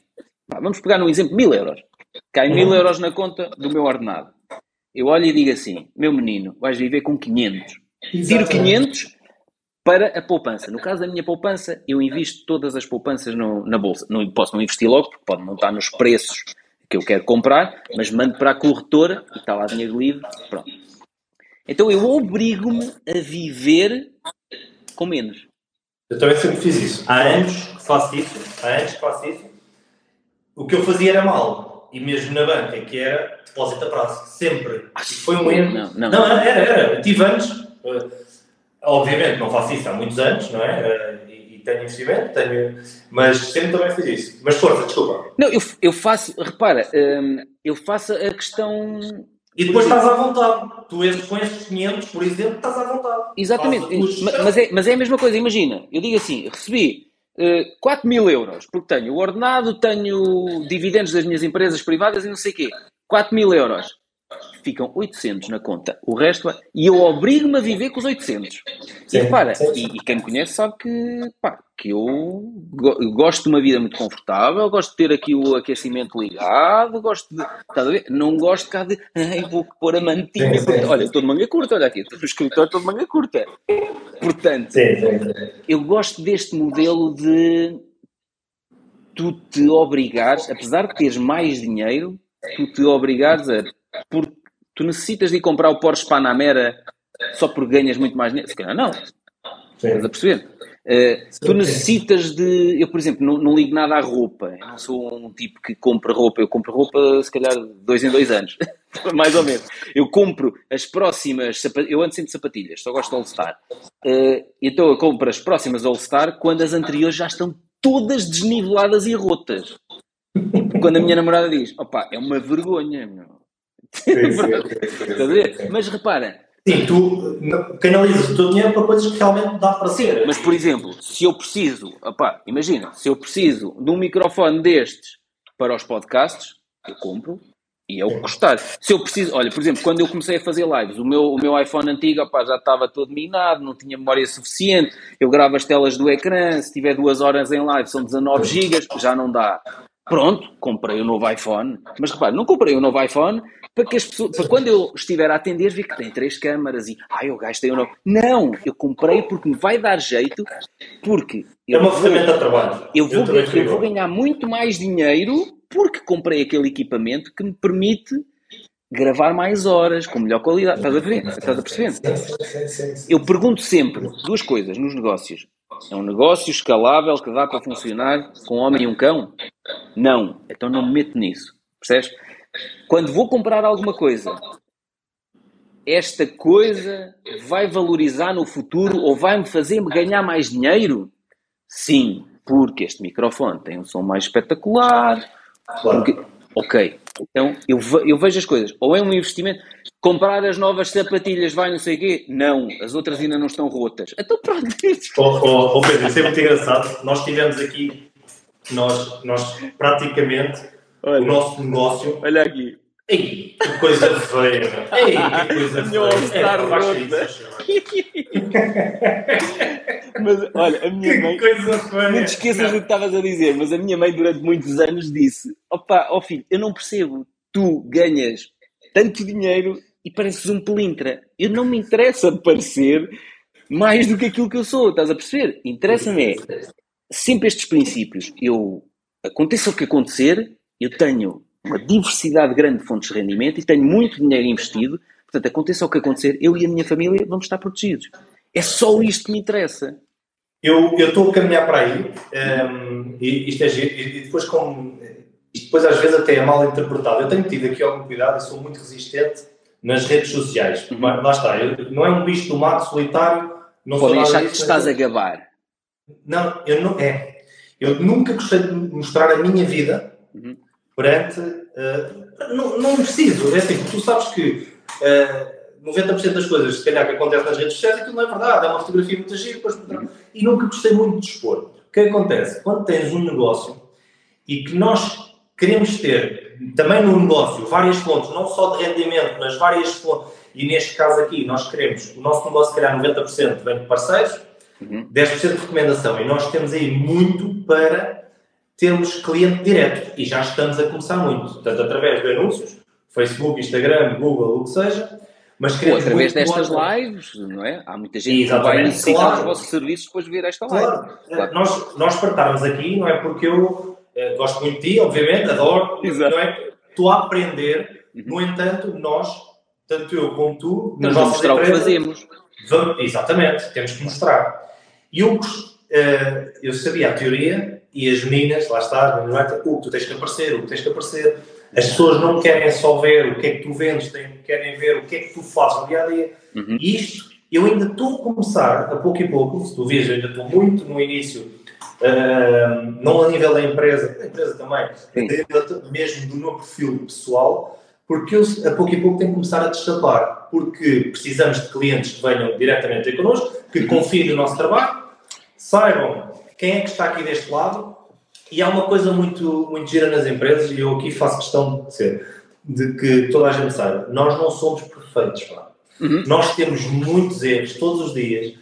A: vamos pegar num exemplo, mil euros. Cai mil uhum. euros na conta do meu ordenado. Eu olho e digo assim, meu menino, vais viver com 500. Tiro 500 para a poupança. No caso da minha poupança, eu invisto todas as poupanças no, na bolsa. Não posso não investir logo, porque pode não estar nos preços que eu quero comprar, mas mando para a corretora e está lá dinheiro livre. Pronto. Então eu obrigo-me a viver com menos.
B: Eu também sempre fiz isso. Há anos que faço isso. Há anos que faço isso. O que eu fazia era mal. E mesmo na banca, que era depósito a prazo. Sempre. E foi um erro. Não, não. não era, era. Eu tive anos. Uh, obviamente não faço isso há muitos anos, não é? Uh, e, e tenho investimento, tenho. Mas sempre também fiz isso. Mas força, desculpa.
A: Não, eu, eu faço. Repara, um, eu faço a questão
B: e depois estás à vontade. Tu com estes 500, por exemplo, estás à vontade.
A: Exatamente. Mas é, mas é a mesma coisa. Imagina, eu digo assim, recebi uh, 4 mil euros, porque tenho o ordenado, tenho dividendos das minhas empresas privadas e não sei o quê. 4 mil euros ficam 800 na conta. O resto, e eu obrigo-me a viver com os 800. Sim, e repara, e, e, quem me conhece sabe que, pá, que eu gosto de uma vida muito confortável, gosto de ter aqui o aquecimento ligado, gosto de. Ver? Não gosto cá de. Ai, vou pôr a mantinha. Sim, sim. Olha, estou de manga curta, olha aqui, estou no escritório, estou de manga curta. Portanto, eu gosto deste modelo de tu te obrigares, apesar de teres mais dinheiro, tu te obrigares a porque tu necessitas de ir comprar o Porsche Panamera só porque ganhas muito mais dinheiro? Se calhar não. Sim. Estás a perceber? Uh, tu necessitas de. Eu, por exemplo, não, não, ligo nada à roupa. Eu não sou um tipo que compra roupa. Eu compro roupa, se calhar, dois em dois anos. Mais ou menos. Eu compro as próximas. Eu ando sempre de sapatilhas, só gosto de All-Star. Uh, então eu compro as próximas All-Star quando as anteriores já estão todas desniveladas e rotas. Quando a minha namorada diz: opá, é uma vergonha, meu. Mas repara.
B: Sim, tu canalizas o teu dinheiro para coisas que realmente dá para ser.
A: Mas, por exemplo, se eu preciso, opá, imagina, se eu preciso de um microfone destes para os podcasts, eu compro e é o que custar. Se eu preciso, olha, por exemplo, quando eu comecei a fazer lives, o meu, o meu iPhone antigo opá, já estava todo minado, não tinha memória suficiente, eu gravo as telas do ecrã, se tiver duas horas em live são 19 GB, já não dá. Pronto, comprei um novo iPhone. Mas repare, não comprei um novo iPhone para que as pessoas, para quando eu estiver a atender, ver que tem três câmaras e, ah, eu gastei um novo. Não, eu comprei porque me vai dar jeito, porque.
B: É uma ferramenta de trabalho.
A: Eu vou, eu, eu vou ganhar muito mais dinheiro porque comprei aquele equipamento que me permite gravar mais horas, com melhor qualidade. Estás a ver? Estás a perceber? Eu pergunto sempre duas coisas nos negócios. É um negócio escalável que dá para funcionar com um homem e um cão? Não. Então não me meto nisso. Percebes? Quando vou comprar alguma coisa, esta coisa vai valorizar no futuro ou vai-me fazer-me ganhar mais dinheiro? Sim, porque este microfone tem um som mais espetacular. Porque... Ok, então eu, eu vejo as coisas. Ou é um investimento. Comprar as novas sapatilhas vai não sei o quê? Não, as outras ainda não estão rotas. Então pronto.
B: Oh, oh, oh Pedro, isso é muito engraçado. Nós tivemos aqui, nós, nós praticamente, olha, o nosso negócio.
A: Olha aqui.
B: Ei, que coisa feia! Ei, que coisa feia! Está rota.
A: mas olha, a minha que mãe. Coisa feia. Não te esqueças do que estavas a dizer, mas a minha mãe durante muitos anos disse: opa, ó oh filho, eu não percebo, tu ganhas tanto dinheiro e pareces um pelintra. Eu não me interessa parecer mais do que aquilo que eu sou, estás a perceber? Interessa-me é sempre estes princípios. Eu, aconteça o que acontecer, eu tenho uma diversidade grande de fontes de rendimento e tenho muito dinheiro investido. Portanto, aconteça o que acontecer, eu e a minha família vamos estar protegidos. É só isto que me interessa.
B: Eu estou a caminhar para aí, um, ehm, e, isto é, e depois como isto depois às vezes até é mal interpretado. Eu tenho tido aqui algum cuidado e sou muito resistente nas redes sociais. Uhum. Lá está, eu, não é um bicho do mato solitário. Não
A: Podem achar que estás a gabar.
B: Não, eu não. É. Eu nunca gostei de mostrar a minha vida uhum. Perante. Uh, não, não preciso, é assim, tu sabes que uh, 90% das coisas, se calhar, que acontecem nas redes sociais, aquilo não é verdade, é uma fotografia muito gira, depois, e nunca gostei muito de expor. O que acontece? Quando tens um negócio e que nós queremos ter também no negócio várias fontes, não só de rendimento, mas várias fontes, e neste caso aqui nós queremos, o nosso negócio, se calhar 90% vem de parceiros, uhum. 10% de recomendação, e nós temos aí muito para termos cliente direto, e já estamos a começar muito, tanto através de anúncios, Facebook, Instagram, Google, o que seja,
A: mas Ou através destas lives, não é? Há muita gente Exatamente, que vai necessitar claro. dos vossos serviços depois de ver esta live.
B: Claro. claro. Nós, nós partarmos aqui, não é porque eu eh, gosto muito de ti, obviamente, adoro, Exato. não é? Estou a aprender, uhum. no entanto, nós, tanto eu como tu,
A: nas nossas mostrar o que fazemos.
B: Vamos, exatamente, temos que mostrar. E eu, uh, eu sabia a teoria e as meninas, lá está, não é? o tu tens que aparecer, o que tens que aparecer as pessoas não querem só ver o que é que tu vendes, querem ver o que é que tu fazes no dia a dia. Uhum. E isto, eu ainda estou a começar, a pouco e pouco, se tu vês, eu ainda estou muito no início, uh, não a nível da empresa, da empresa também, mesmo do meu perfil pessoal, porque eu a pouco e pouco tenho que começar a destapar, porque precisamos de clientes que venham diretamente connosco, que uhum. confiem no nosso trabalho, saibam quem é que está aqui deste lado e há uma coisa muito, muito gira nas empresas, e eu aqui faço questão de dizer, de que toda a gente saiba, nós não somos perfeitos, pá. Uhum. Nós temos muitos erros todos os dias,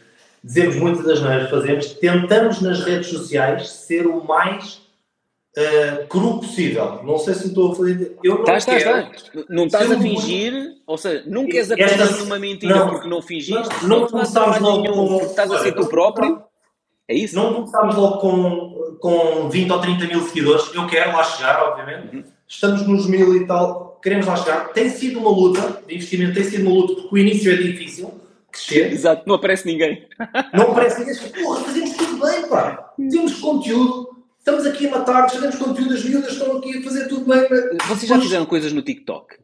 B: dizemos muitas das neiras fazemos, tentamos nas redes sociais ser o mais uh, cru possível. Não sei se estou a fazer. Eu não
A: estás, quero... estás, Não estás a fingir, muito... ou seja, não queres aprender Esta... numa mentira não, porque não fingiste, não, não, não começámos logo nenhum, com... estás a ser tu próprio. É isso?
B: Não começámos logo com, com 20 ou 30 mil seguidores. Eu quero lá chegar, obviamente. Uhum. Estamos nos mil e tal. Queremos lá chegar. Tem sido uma luta de investimento, tem sido uma luta porque o início é difícil. Crescer.
A: Exato, não aparece ninguém.
B: Não aparece ninguém. Porra, fazemos tudo bem, pá. Temos conteúdo. Estamos aqui a matar, fazemos conteúdo, as miúdas estão aqui a fazer tudo bem.
A: Vocês já fizeram coisas no TikTok?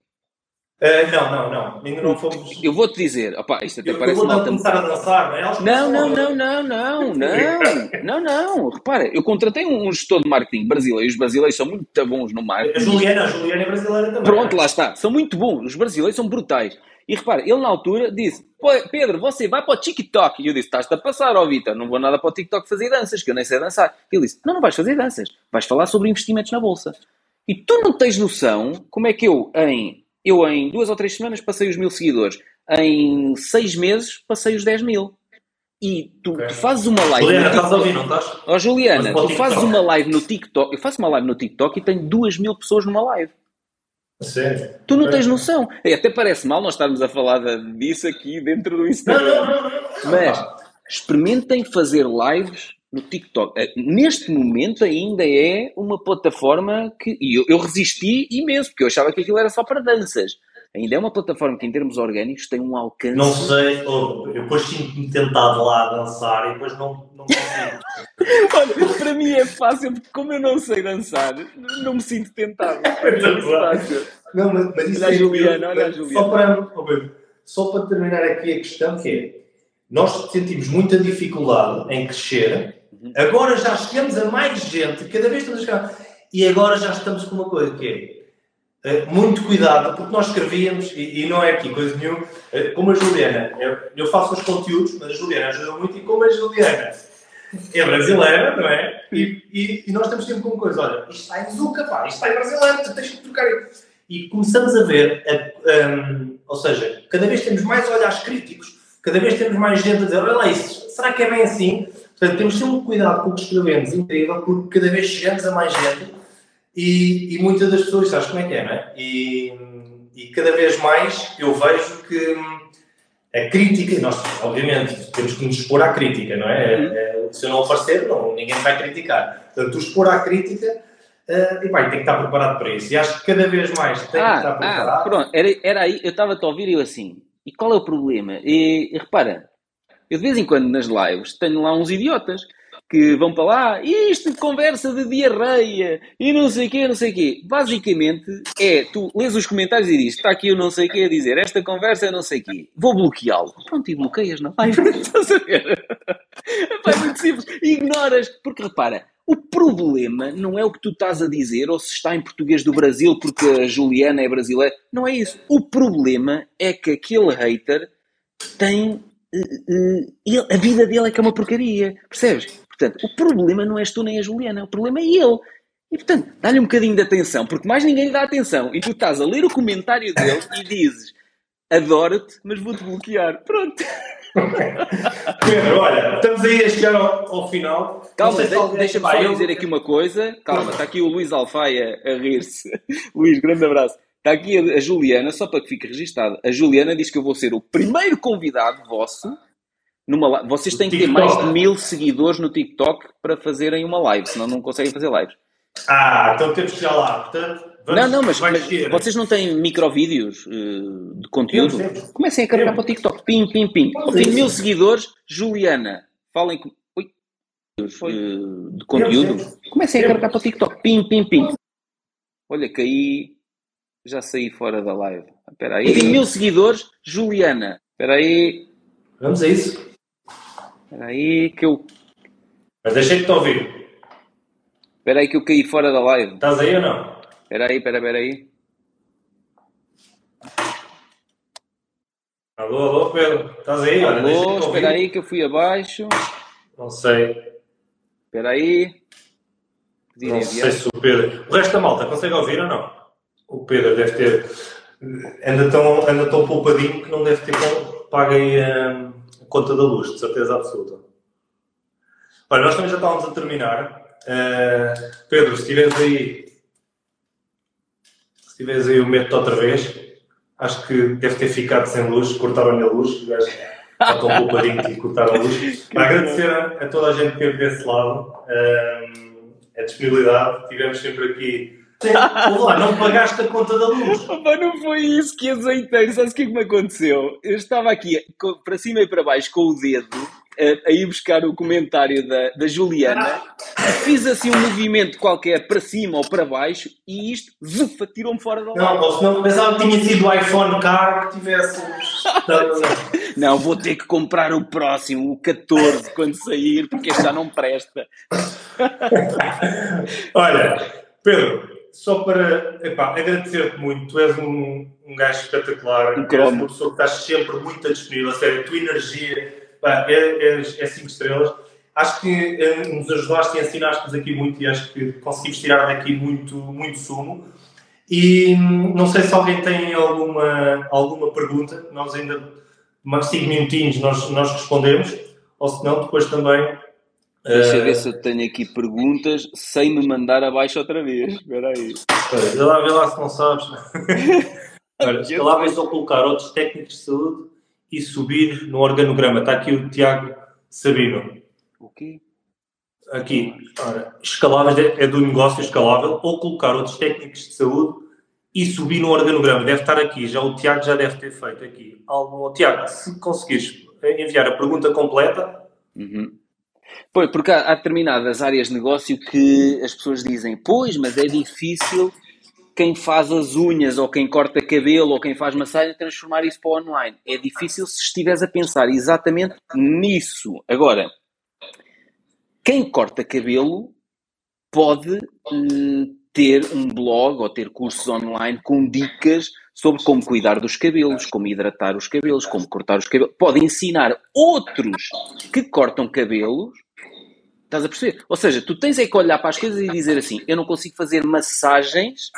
B: Uh, não, não, não. Ainda não fomos.
A: Eu vou-te dizer, opa, isto até
B: eu,
A: parece
B: eu vou mal. começar a dançar, não é?
A: Não, não, não, não, não, não, não, não. Repara, eu contratei um gestor de marketing brasileiro. Os brasileiros são muito bons no marketing.
B: A Juliana, a Juliana é brasileira também.
A: Pronto, lá está. São muito bons. Os brasileiros são brutais. E repara, ele na altura disse: Pedro, você vai para o TikTok. E eu disse: Estás-te a passar, ó Vitor, não vou nada para o TikTok fazer danças, que eu nem sei dançar. Ele disse: Não, não vais fazer danças, vais falar sobre investimentos na bolsa. E tu não tens noção como é que eu, em eu em duas ou três semanas passei os mil seguidores. Em seis meses passei os 10 mil. E tu, okay. tu fazes uma live.
B: Juliana, estás a ouvir, não estás?
A: Ó oh, Juliana, tu fazes uma live no TikTok. Eu faço uma live no TikTok e tenho duas mil pessoas numa live.
B: Sério?
A: Tu não tens noção. É, até parece mal nós estarmos a falar disso aqui dentro do Instagram.
B: Não, não, não, não.
A: Mas experimentem fazer lives no TikTok. Eh, neste momento ainda é uma plataforma que. E eu, eu, resisti imenso, porque eu achava que aquilo era só para danças. Ainda é uma plataforma que, em termos orgânicos, tem um alcance.
B: Não sei, eu depois tinha tentado lá dançar e depois não, não consigo.
A: Olha, para mim é fácil, porque como eu não sei dançar, não me sinto tentado. É fácil.
B: Não, mas, mas isso
A: olha é. Juliana, olha a Juliana.
B: Só para, só para terminar aqui a questão, que é. Nós sentimos muita dificuldade em crescer Agora já chegamos a mais gente, cada vez estamos a chegar. E agora já estamos com uma coisa que é uh, muito cuidado, porque nós escrevíamos, e, e, não é aqui coisa nenhuma, uh, como a Juliana, eu, eu, faço os conteúdos, mas a Juliana ajuda muito, e como a Juliana é brasileira, não é? E, e, e nós estamos sempre com uma coisa, olha, isto está em Zuca, pá, isto está em brasileiro, tu tens que trocar. E começamos a ver, a, um, ou seja, cada vez temos mais olhares críticos, cada vez temos mais gente a dizer, olha lá, isso, será que é bem assim? Portanto, temos sempre um cuidado com o que escrevemos, incrível, porque cada vez chegamos a mais gente e, e muitas das pessoas, sabes como é que é, não é? E, e cada vez mais eu vejo que a crítica, nós obviamente temos que nos expor à crítica, não é? Uhum. é se eu não aparecer, não, ninguém vai criticar. Portanto, tu expor à crítica Uh, e vai, tem que estar preparado para isso. E acho que cada vez mais tem ah, que estar preparado.
A: Ah, pronto, era, era aí, eu estava-te a ouvir e eu assim, e qual é o problema? E, e repara, eu de vez em quando nas lives tenho lá uns idiotas que vão para lá, isto de conversa de diarreia e não sei o quê, não sei o quê. Basicamente é, tu lês os comentários e dizes, está aqui o não sei o quê a dizer, esta conversa é não sei o quê. Vou bloqueá-lo. Pronto, e bloqueias na live. Estás a ver? É muito simples. Ignoras, porque repara, o problema não é o que tu estás a dizer ou se está em português do Brasil porque a Juliana é brasileira. Não é isso. O problema é que aquele hater tem. Uh, uh, ele, a vida dele é que é uma porcaria. Percebes? Portanto, o problema não és tu nem a Juliana, o problema é ele. E portanto, dá-lhe um bocadinho de atenção, porque mais ninguém lhe dá atenção. E tu estás a ler o comentário dele e dizes: Adoro-te, mas vou-te bloquear. Pronto.
B: Pedro, olha, estamos aí a chegar ao, ao final.
A: Calma, de, deixa-me só eu... dizer aqui uma coisa. Calma, está aqui o Luís Alfaia a rir-se. Luís, grande abraço. Está aqui a, Juliana, só para que fique registado. A Juliana diz que eu vou ser o primeiro convidado vosso. Numa, vocês têm que ter mais de mil seguidores no TikTok para fazerem uma live, senão não conseguem fazer lives.
B: Ah, então temos que chegar lá. Portanto,
A: Vamos, não, não, mas, mas vocês não têm microvídeos uh, de conteúdo? Comecem a carregar para o TikTok. Pim, pim, pim. Tenho mil seguidores. Juliana, falem com. Ui. Uh, de conteúdo. Comecem a carregar para o TikTok. Pim, pim, pim. Olha, caí. Já saí fora da live. Espera aí. Tenho mil seguidores. Juliana. Espera aí.
B: Vamos a isso.
A: Espera aí que eu.
B: Mas deixei-te ouvir.
A: Espera aí que eu caí fora da live.
B: Estás aí ou não?
A: Espera aí, espera, espera aí.
B: Alô, alô, Pedro. Estás aí?
A: Alô, espera aí que eu fui abaixo.
B: Não sei.
A: Espera aí.
B: não sei se o Pedro... O resto da malta consegue ouvir ou não? O Pedro deve ter... Anda tão, anda tão poupadinho que não deve ter pago aí a, a conta da luz, de certeza absoluta. Olha, nós também já estávamos a terminar. Uh, Pedro, se estiveres aí se tiveres aí o método outra vez, acho que deve ter ficado sem luz, cortaram-lhe a luz, já estão um poupadinho e cortaram a luz. Para agradecer a, a, toda a gente que teve desse lado um, a disponibilidade, tivemos sempre aqui. Olá, não pagaste a conta da luz.
A: Opa, não foi isso que azeitei. Sabes o que é que me aconteceu? Eu estava aqui para cima e para baixo com o dedo a, ir buscar o comentário da, da Juliana, fiz assim um movimento qualquer para cima ou para baixo e isto, zufa, tirou-me fora da
B: live. Não, senão pensava que tinha sido o iPhone car que tivesse.
A: não, vou ter que comprar o próximo, o 14, quando sair, porque este já não presta.
B: Olha, Pedro, só para agradecer-te muito, tu és um, um gajo espetacular, um és uma pessoa que estás sempre muito disponível, a sério, a tua energia Pá, é, é, é cinco estrelas. Acho que é, nos ajudaste e ensinaste-nos aqui muito e acho que conseguimos tirar daqui muito, muito sumo. E hum, não sei se alguém tem alguma, alguma pergunta, nós ainda, mais cinco minutinhos, nós, nós respondemos, ou se não, depois também.
A: Deixa uh... ver se eu tenho aqui perguntas sem me mandar abaixo outra vez. Espera aí.
B: Vê lá, vê lá se não sabes. Olha, lá vais ao colocar outros técnicos de saúde e subir no organograma. Está aqui o Tiago Sabino.
A: O quê?
B: Aqui, ora, escaláveis é, é do negócio escalável, ou colocar outros técnicos de saúde e subir no organograma. Deve estar aqui, já o Tiago já deve ter feito aqui. Tiago, se conseguires enviar a pergunta completa.
A: Uhum. Pois, porque há, há determinadas áreas de negócio que as pessoas dizem, pois, mas é difícil quem faz as unhas ou quem corta cabelo ou quem faz massagem transformar isso para o online. É difícil se estiveres a pensar exatamente nisso. Agora, quem corta cabelo pode uh, ter um blog ou ter cursos online com dicas sobre como cuidar dos cabelos, como hidratar os cabelos, como cortar os cabelos. Pode ensinar outros que cortam cabelos Estás a perceber? Ou seja, tu tens é que olhar para as coisas e dizer assim: eu não consigo fazer massagens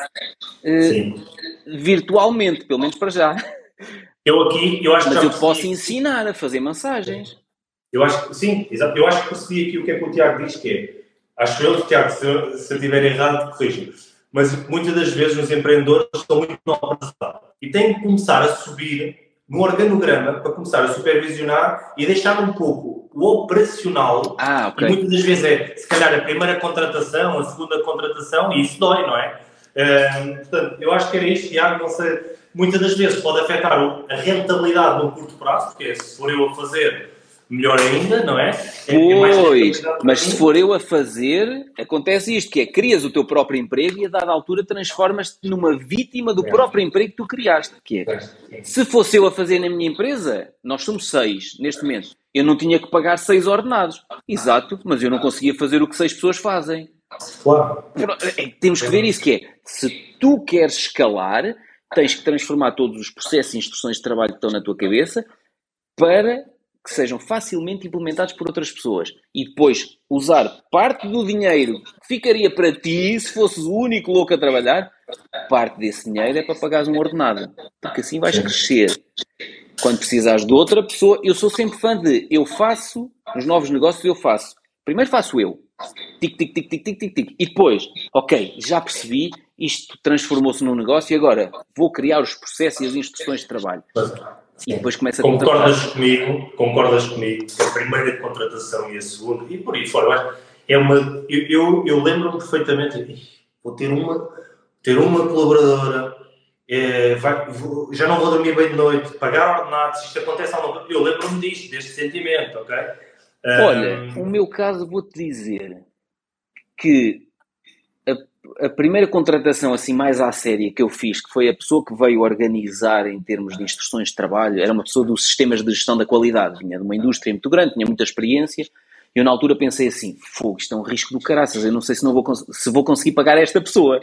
A: uh, virtualmente, pelo menos para já.
B: Eu aqui, eu acho
A: Mas
B: que
A: eu posso ensinar a fazer massagens.
B: Eu acho que sim, exato. Eu acho que percebi aqui o que é que o Tiago diz, que é. Acho eu, Tiago, se eu, se eu estiver errado, corrijo. Mas muitas das vezes os empreendedores estão muito no e têm que começar a subir no organograma para começar a supervisionar e deixar um pouco o operacional.
A: Ah.
B: E muitas das vezes é, se calhar, a primeira contratação, a segunda contratação, e isso dói, não é? Uh, portanto, eu acho que era isto, Tiago, não sei, muitas das vezes pode afetar a rentabilidade no curto prazo, porque se for eu a fazer melhor ainda, não é? é,
A: é pois, mas se for eu a fazer, acontece isto, que é, crias o teu próprio emprego e a dada altura transformas-te numa vítima do é. próprio emprego que tu criaste, que é, se fosse eu a fazer na minha empresa, nós somos seis, neste momento, eu não tinha que pagar seis ordenados. Exato, mas eu não conseguia fazer o que seis pessoas fazem.
B: Claro.
A: É, temos que ver isso, que é, se tu queres escalar, tens que transformar todos os processos e instruções de trabalho que estão na tua cabeça para que sejam facilmente implementados por outras pessoas e depois usar parte do dinheiro que ficaria para ti se fosses o único louco a trabalhar, parte desse dinheiro é para pagares um ordenado, porque assim vais crescer. Quando precisares de outra pessoa, eu sou sempre fã de eu faço, nos novos negócios eu faço. Primeiro faço eu. Tic, tic, tic, tic, tic, tic, tic. E depois, ok, já percebi, isto transformou-se num negócio e agora vou criar os processos e as instruções de trabalho. E depois começa a
B: Concordas comigo, concordas comigo que a primeira contratação e a segunda, e por aí fora, é uma. Eu, eu, eu lembro-me perfeitamente, vou ter uma, ter uma colaboradora, é, vai, vou, já não vou dormir bem de noite, pagar ordenados, isto acontece alguma coisa. Eu lembro-me disto, deste sentimento, ok?
A: Olha, um... o meu caso, vou-te dizer que a primeira contratação assim mais à séria que eu fiz, que foi a pessoa que veio organizar em termos de instruções de trabalho, era uma pessoa dos sistemas de gestão da qualidade, vinha de uma indústria muito grande, tinha muita experiência, e eu na altura pensei assim, fogo, isto é um risco do caraças, eu não sei se, não vou, se vou conseguir pagar esta pessoa.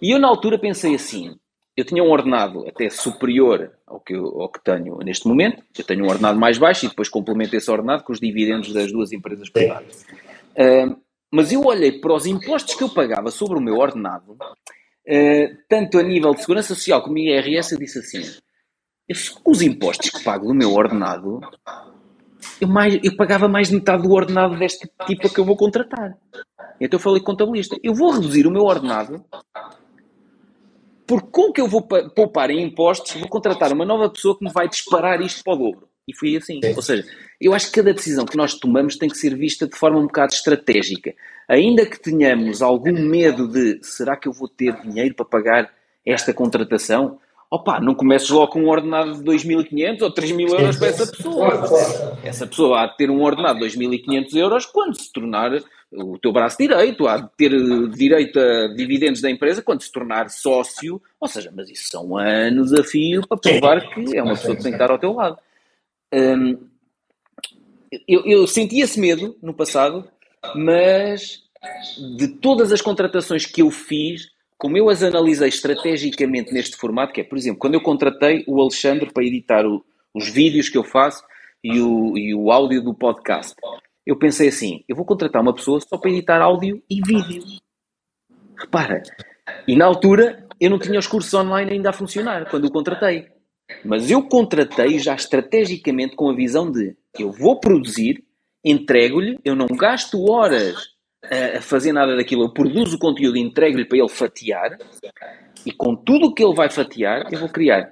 A: E eu na altura pensei assim, eu tinha um ordenado até superior ao que, eu, ao que tenho neste momento, eu tenho um ordenado mais baixo e depois complemento esse ordenado com os dividendos das duas empresas privadas. Mas eu olhei para os impostos que eu pagava sobre o meu ordenado, uh, tanto a nível de segurança social como IRS, eu disse assim: os impostos que pago do meu ordenado, eu, mais, eu pagava mais de metade do ordenado deste tipo que eu vou contratar. Então eu falei com o contabilista: eu vou reduzir o meu ordenado, porque com que eu vou poupar em impostos, vou contratar uma nova pessoa que me vai disparar isto para o dobro. E foi assim. Sim. Ou seja, eu acho que cada decisão que nós tomamos tem que ser vista de forma um bocado estratégica. Ainda que tenhamos algum medo de será que eu vou ter dinheiro para pagar esta contratação? Opa, não comeces logo com um ordenado de 2.500 ou 3.000 euros para essa pessoa. Essa pessoa há de ter um ordenado de 2.500 euros quando se tornar o teu braço direito, há de ter direito a dividendos da empresa quando se tornar sócio. Ou seja, mas isso são anos a fio para provar que é uma pessoa que tem que estar ao teu lado. Hum, eu, eu senti esse medo no passado, mas de todas as contratações que eu fiz, como eu as analisei estrategicamente neste formato, que é, por exemplo, quando eu contratei o Alexandre para editar o, os vídeos que eu faço e o, e o áudio do podcast, eu pensei assim: eu vou contratar uma pessoa só para editar áudio e vídeo. Repara, e na altura eu não tinha os cursos online ainda a funcionar quando o contratei. Mas eu contratei já estrategicamente com a visão de eu vou produzir, entrego-lhe, eu não gasto horas a, fazer nada daquilo, eu produzo o conteúdo e entrego-lhe para ele fatiar, e com tudo o que ele vai fatiar, eu vou criar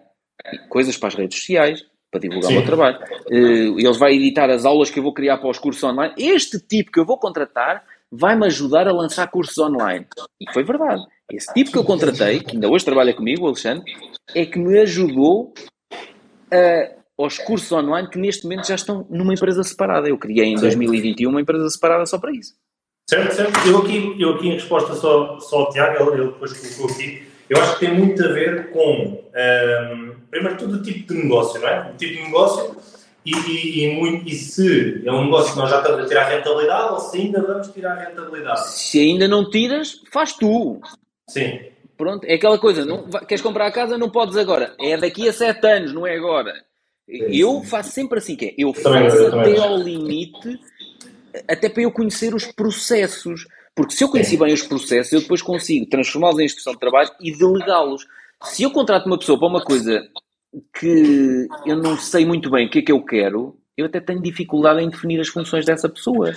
A: coisas para as redes sociais, para divulgar Sim. o meu trabalho. Uh, ele vai editar as aulas que eu vou criar para os cursos online. Este tipo que eu vou contratar vai-me ajudar a lançar cursos online. E foi verdade. Esse tipo que eu contratei, que ainda hoje trabalha comigo, o Alexandre, é que me ajudou a, aos cursos online que neste momento já estão numa empresa separada. Eu criei em 2021 uma empresa separada só para isso.
B: Certo, certo. Eu aqui, eu aqui em resposta só, só ao Tiago, ele, ele depois colocou aqui, eu acho que tem muito a ver com, um, primeiro tudo, o tipo de negócio, não é? O tipo de negócio e, e, e, muito, e se é um negócio que nós já estamos a tirar rentabilidade ou se ainda vamos tirar rentabilidade.
A: Se ainda não tiras, faz tu.
B: Sim.
A: Pronto, é aquela coisa, não, queres comprar a casa, não podes agora. É daqui a sete anos, não é agora. Eu faço sempre assim, que é, eu faço eu até ao limite, até para eu conhecer os processos. Porque se eu conheci bem os processos, eu depois consigo transformá-los em instrução de trabalho e delegá-los. Se eu contrato uma pessoa para uma coisa que eu não sei muito bem o que é que eu quero, eu até tenho dificuldade em definir as funções dessa pessoa.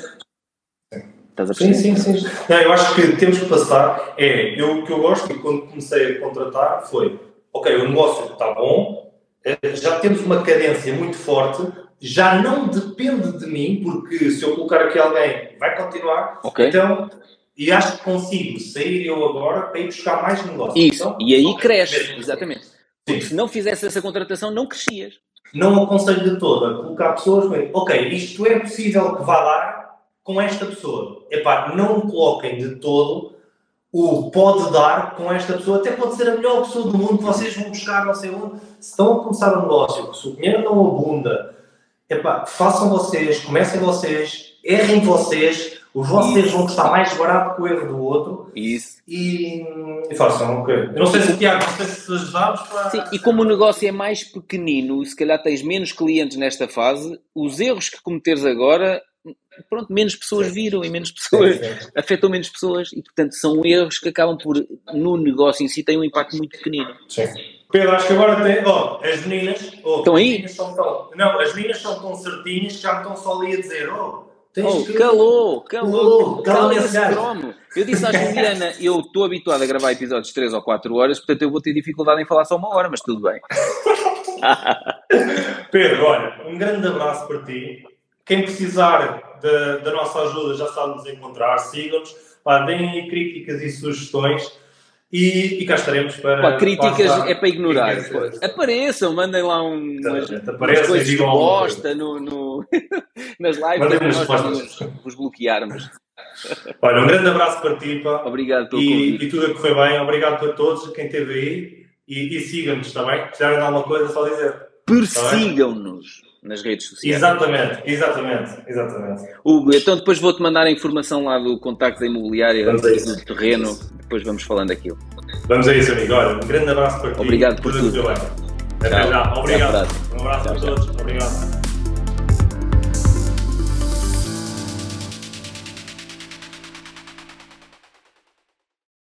B: Estás a sim, sim, sim. Não, eu acho que temos que passar. É, eu, o que eu gosto, e quando comecei a contratar, foi: ok, o negócio está bom, eh, já temos uma cadência muito forte, já não depende de mim, porque se eu colocar aqui alguém, vai continuar.
A: Okay.
B: Então, e acho que consigo sair eu agora para ir buscar mais negócio.
A: Isso, então, e aí cresce, mesmo. exatamente. Porque se não fizesse essa contratação, não crescias.
B: Não aconselho de todo a colocar pessoas, bem, ok, isto é possível que vá dar, com esta pessoa. Epá, não coloquem de todo o pode dar com esta pessoa, até pode ser a melhor pessoa do mundo que vocês vão buscar, não sei onde. Se estão a começar um negócio, se o dinheiro não abunda epá, façam vocês, comecem vocês, errem vocês, os vocês vão custar mais barato que o erro do outro.
A: Isso.
B: E, e façam, ok. Eu não sei se, Tiago, não sei se ajudamos para...
A: Sim, e como o negócio é mais pequenino, se calhar tens menos clientes nesta fase, os erros que cometeres agora pronto, menos pessoas viram e menos pessoas afetam menos pessoas e portanto são erros que acabam por no negócio em si têm um impacto muito pequenino.
B: Sim. Pedro, acho que agora tem. Oh, as meninas. Oh,
A: estão aí?
B: Meninas são tão, não, as meninas são tão certinhas que já me estão só ali a dizer: Oh,
A: oh que... calou, calou, calou cromo. Eu disse à Juliana: Eu estou habituado a gravar episódios de 3 ou 4 horas, portanto eu vou ter dificuldade em falar só uma hora, mas tudo bem.
B: Pedro, olha, um grande abraço para ti. Quem precisar da nossa ajuda já sabe nos encontrar, sigam-nos, deem críticas e sugestões e, e cá estaremos para.
A: Pá, críticas é para ignorar. Apareçam, mandem lá um, umas, umas coisas que gosta no, no, nas lives para nós vos bloquearmos.
B: Olha, um grande abraço para ti, pá.
A: Obrigado pelo
B: e, e tudo a correr bem. Obrigado para todos, quem esteve aí. E, e sigam-nos também. Se quiserem alguma coisa, só dizer.
A: Persigam-nos nas redes sociais.
B: Exatamente, exatamente, exatamente.
A: Hugo, então depois vou-te mandar a informação lá do contacto da imobiliária, do terreno, depois vamos falando aquilo.
B: Vamos a isso, amigo. Olha, um grande abraço para ti.
A: Obrigado por tudo.
B: Até já. Obrigado. Um abraço, um abraço a todos. Obrigado.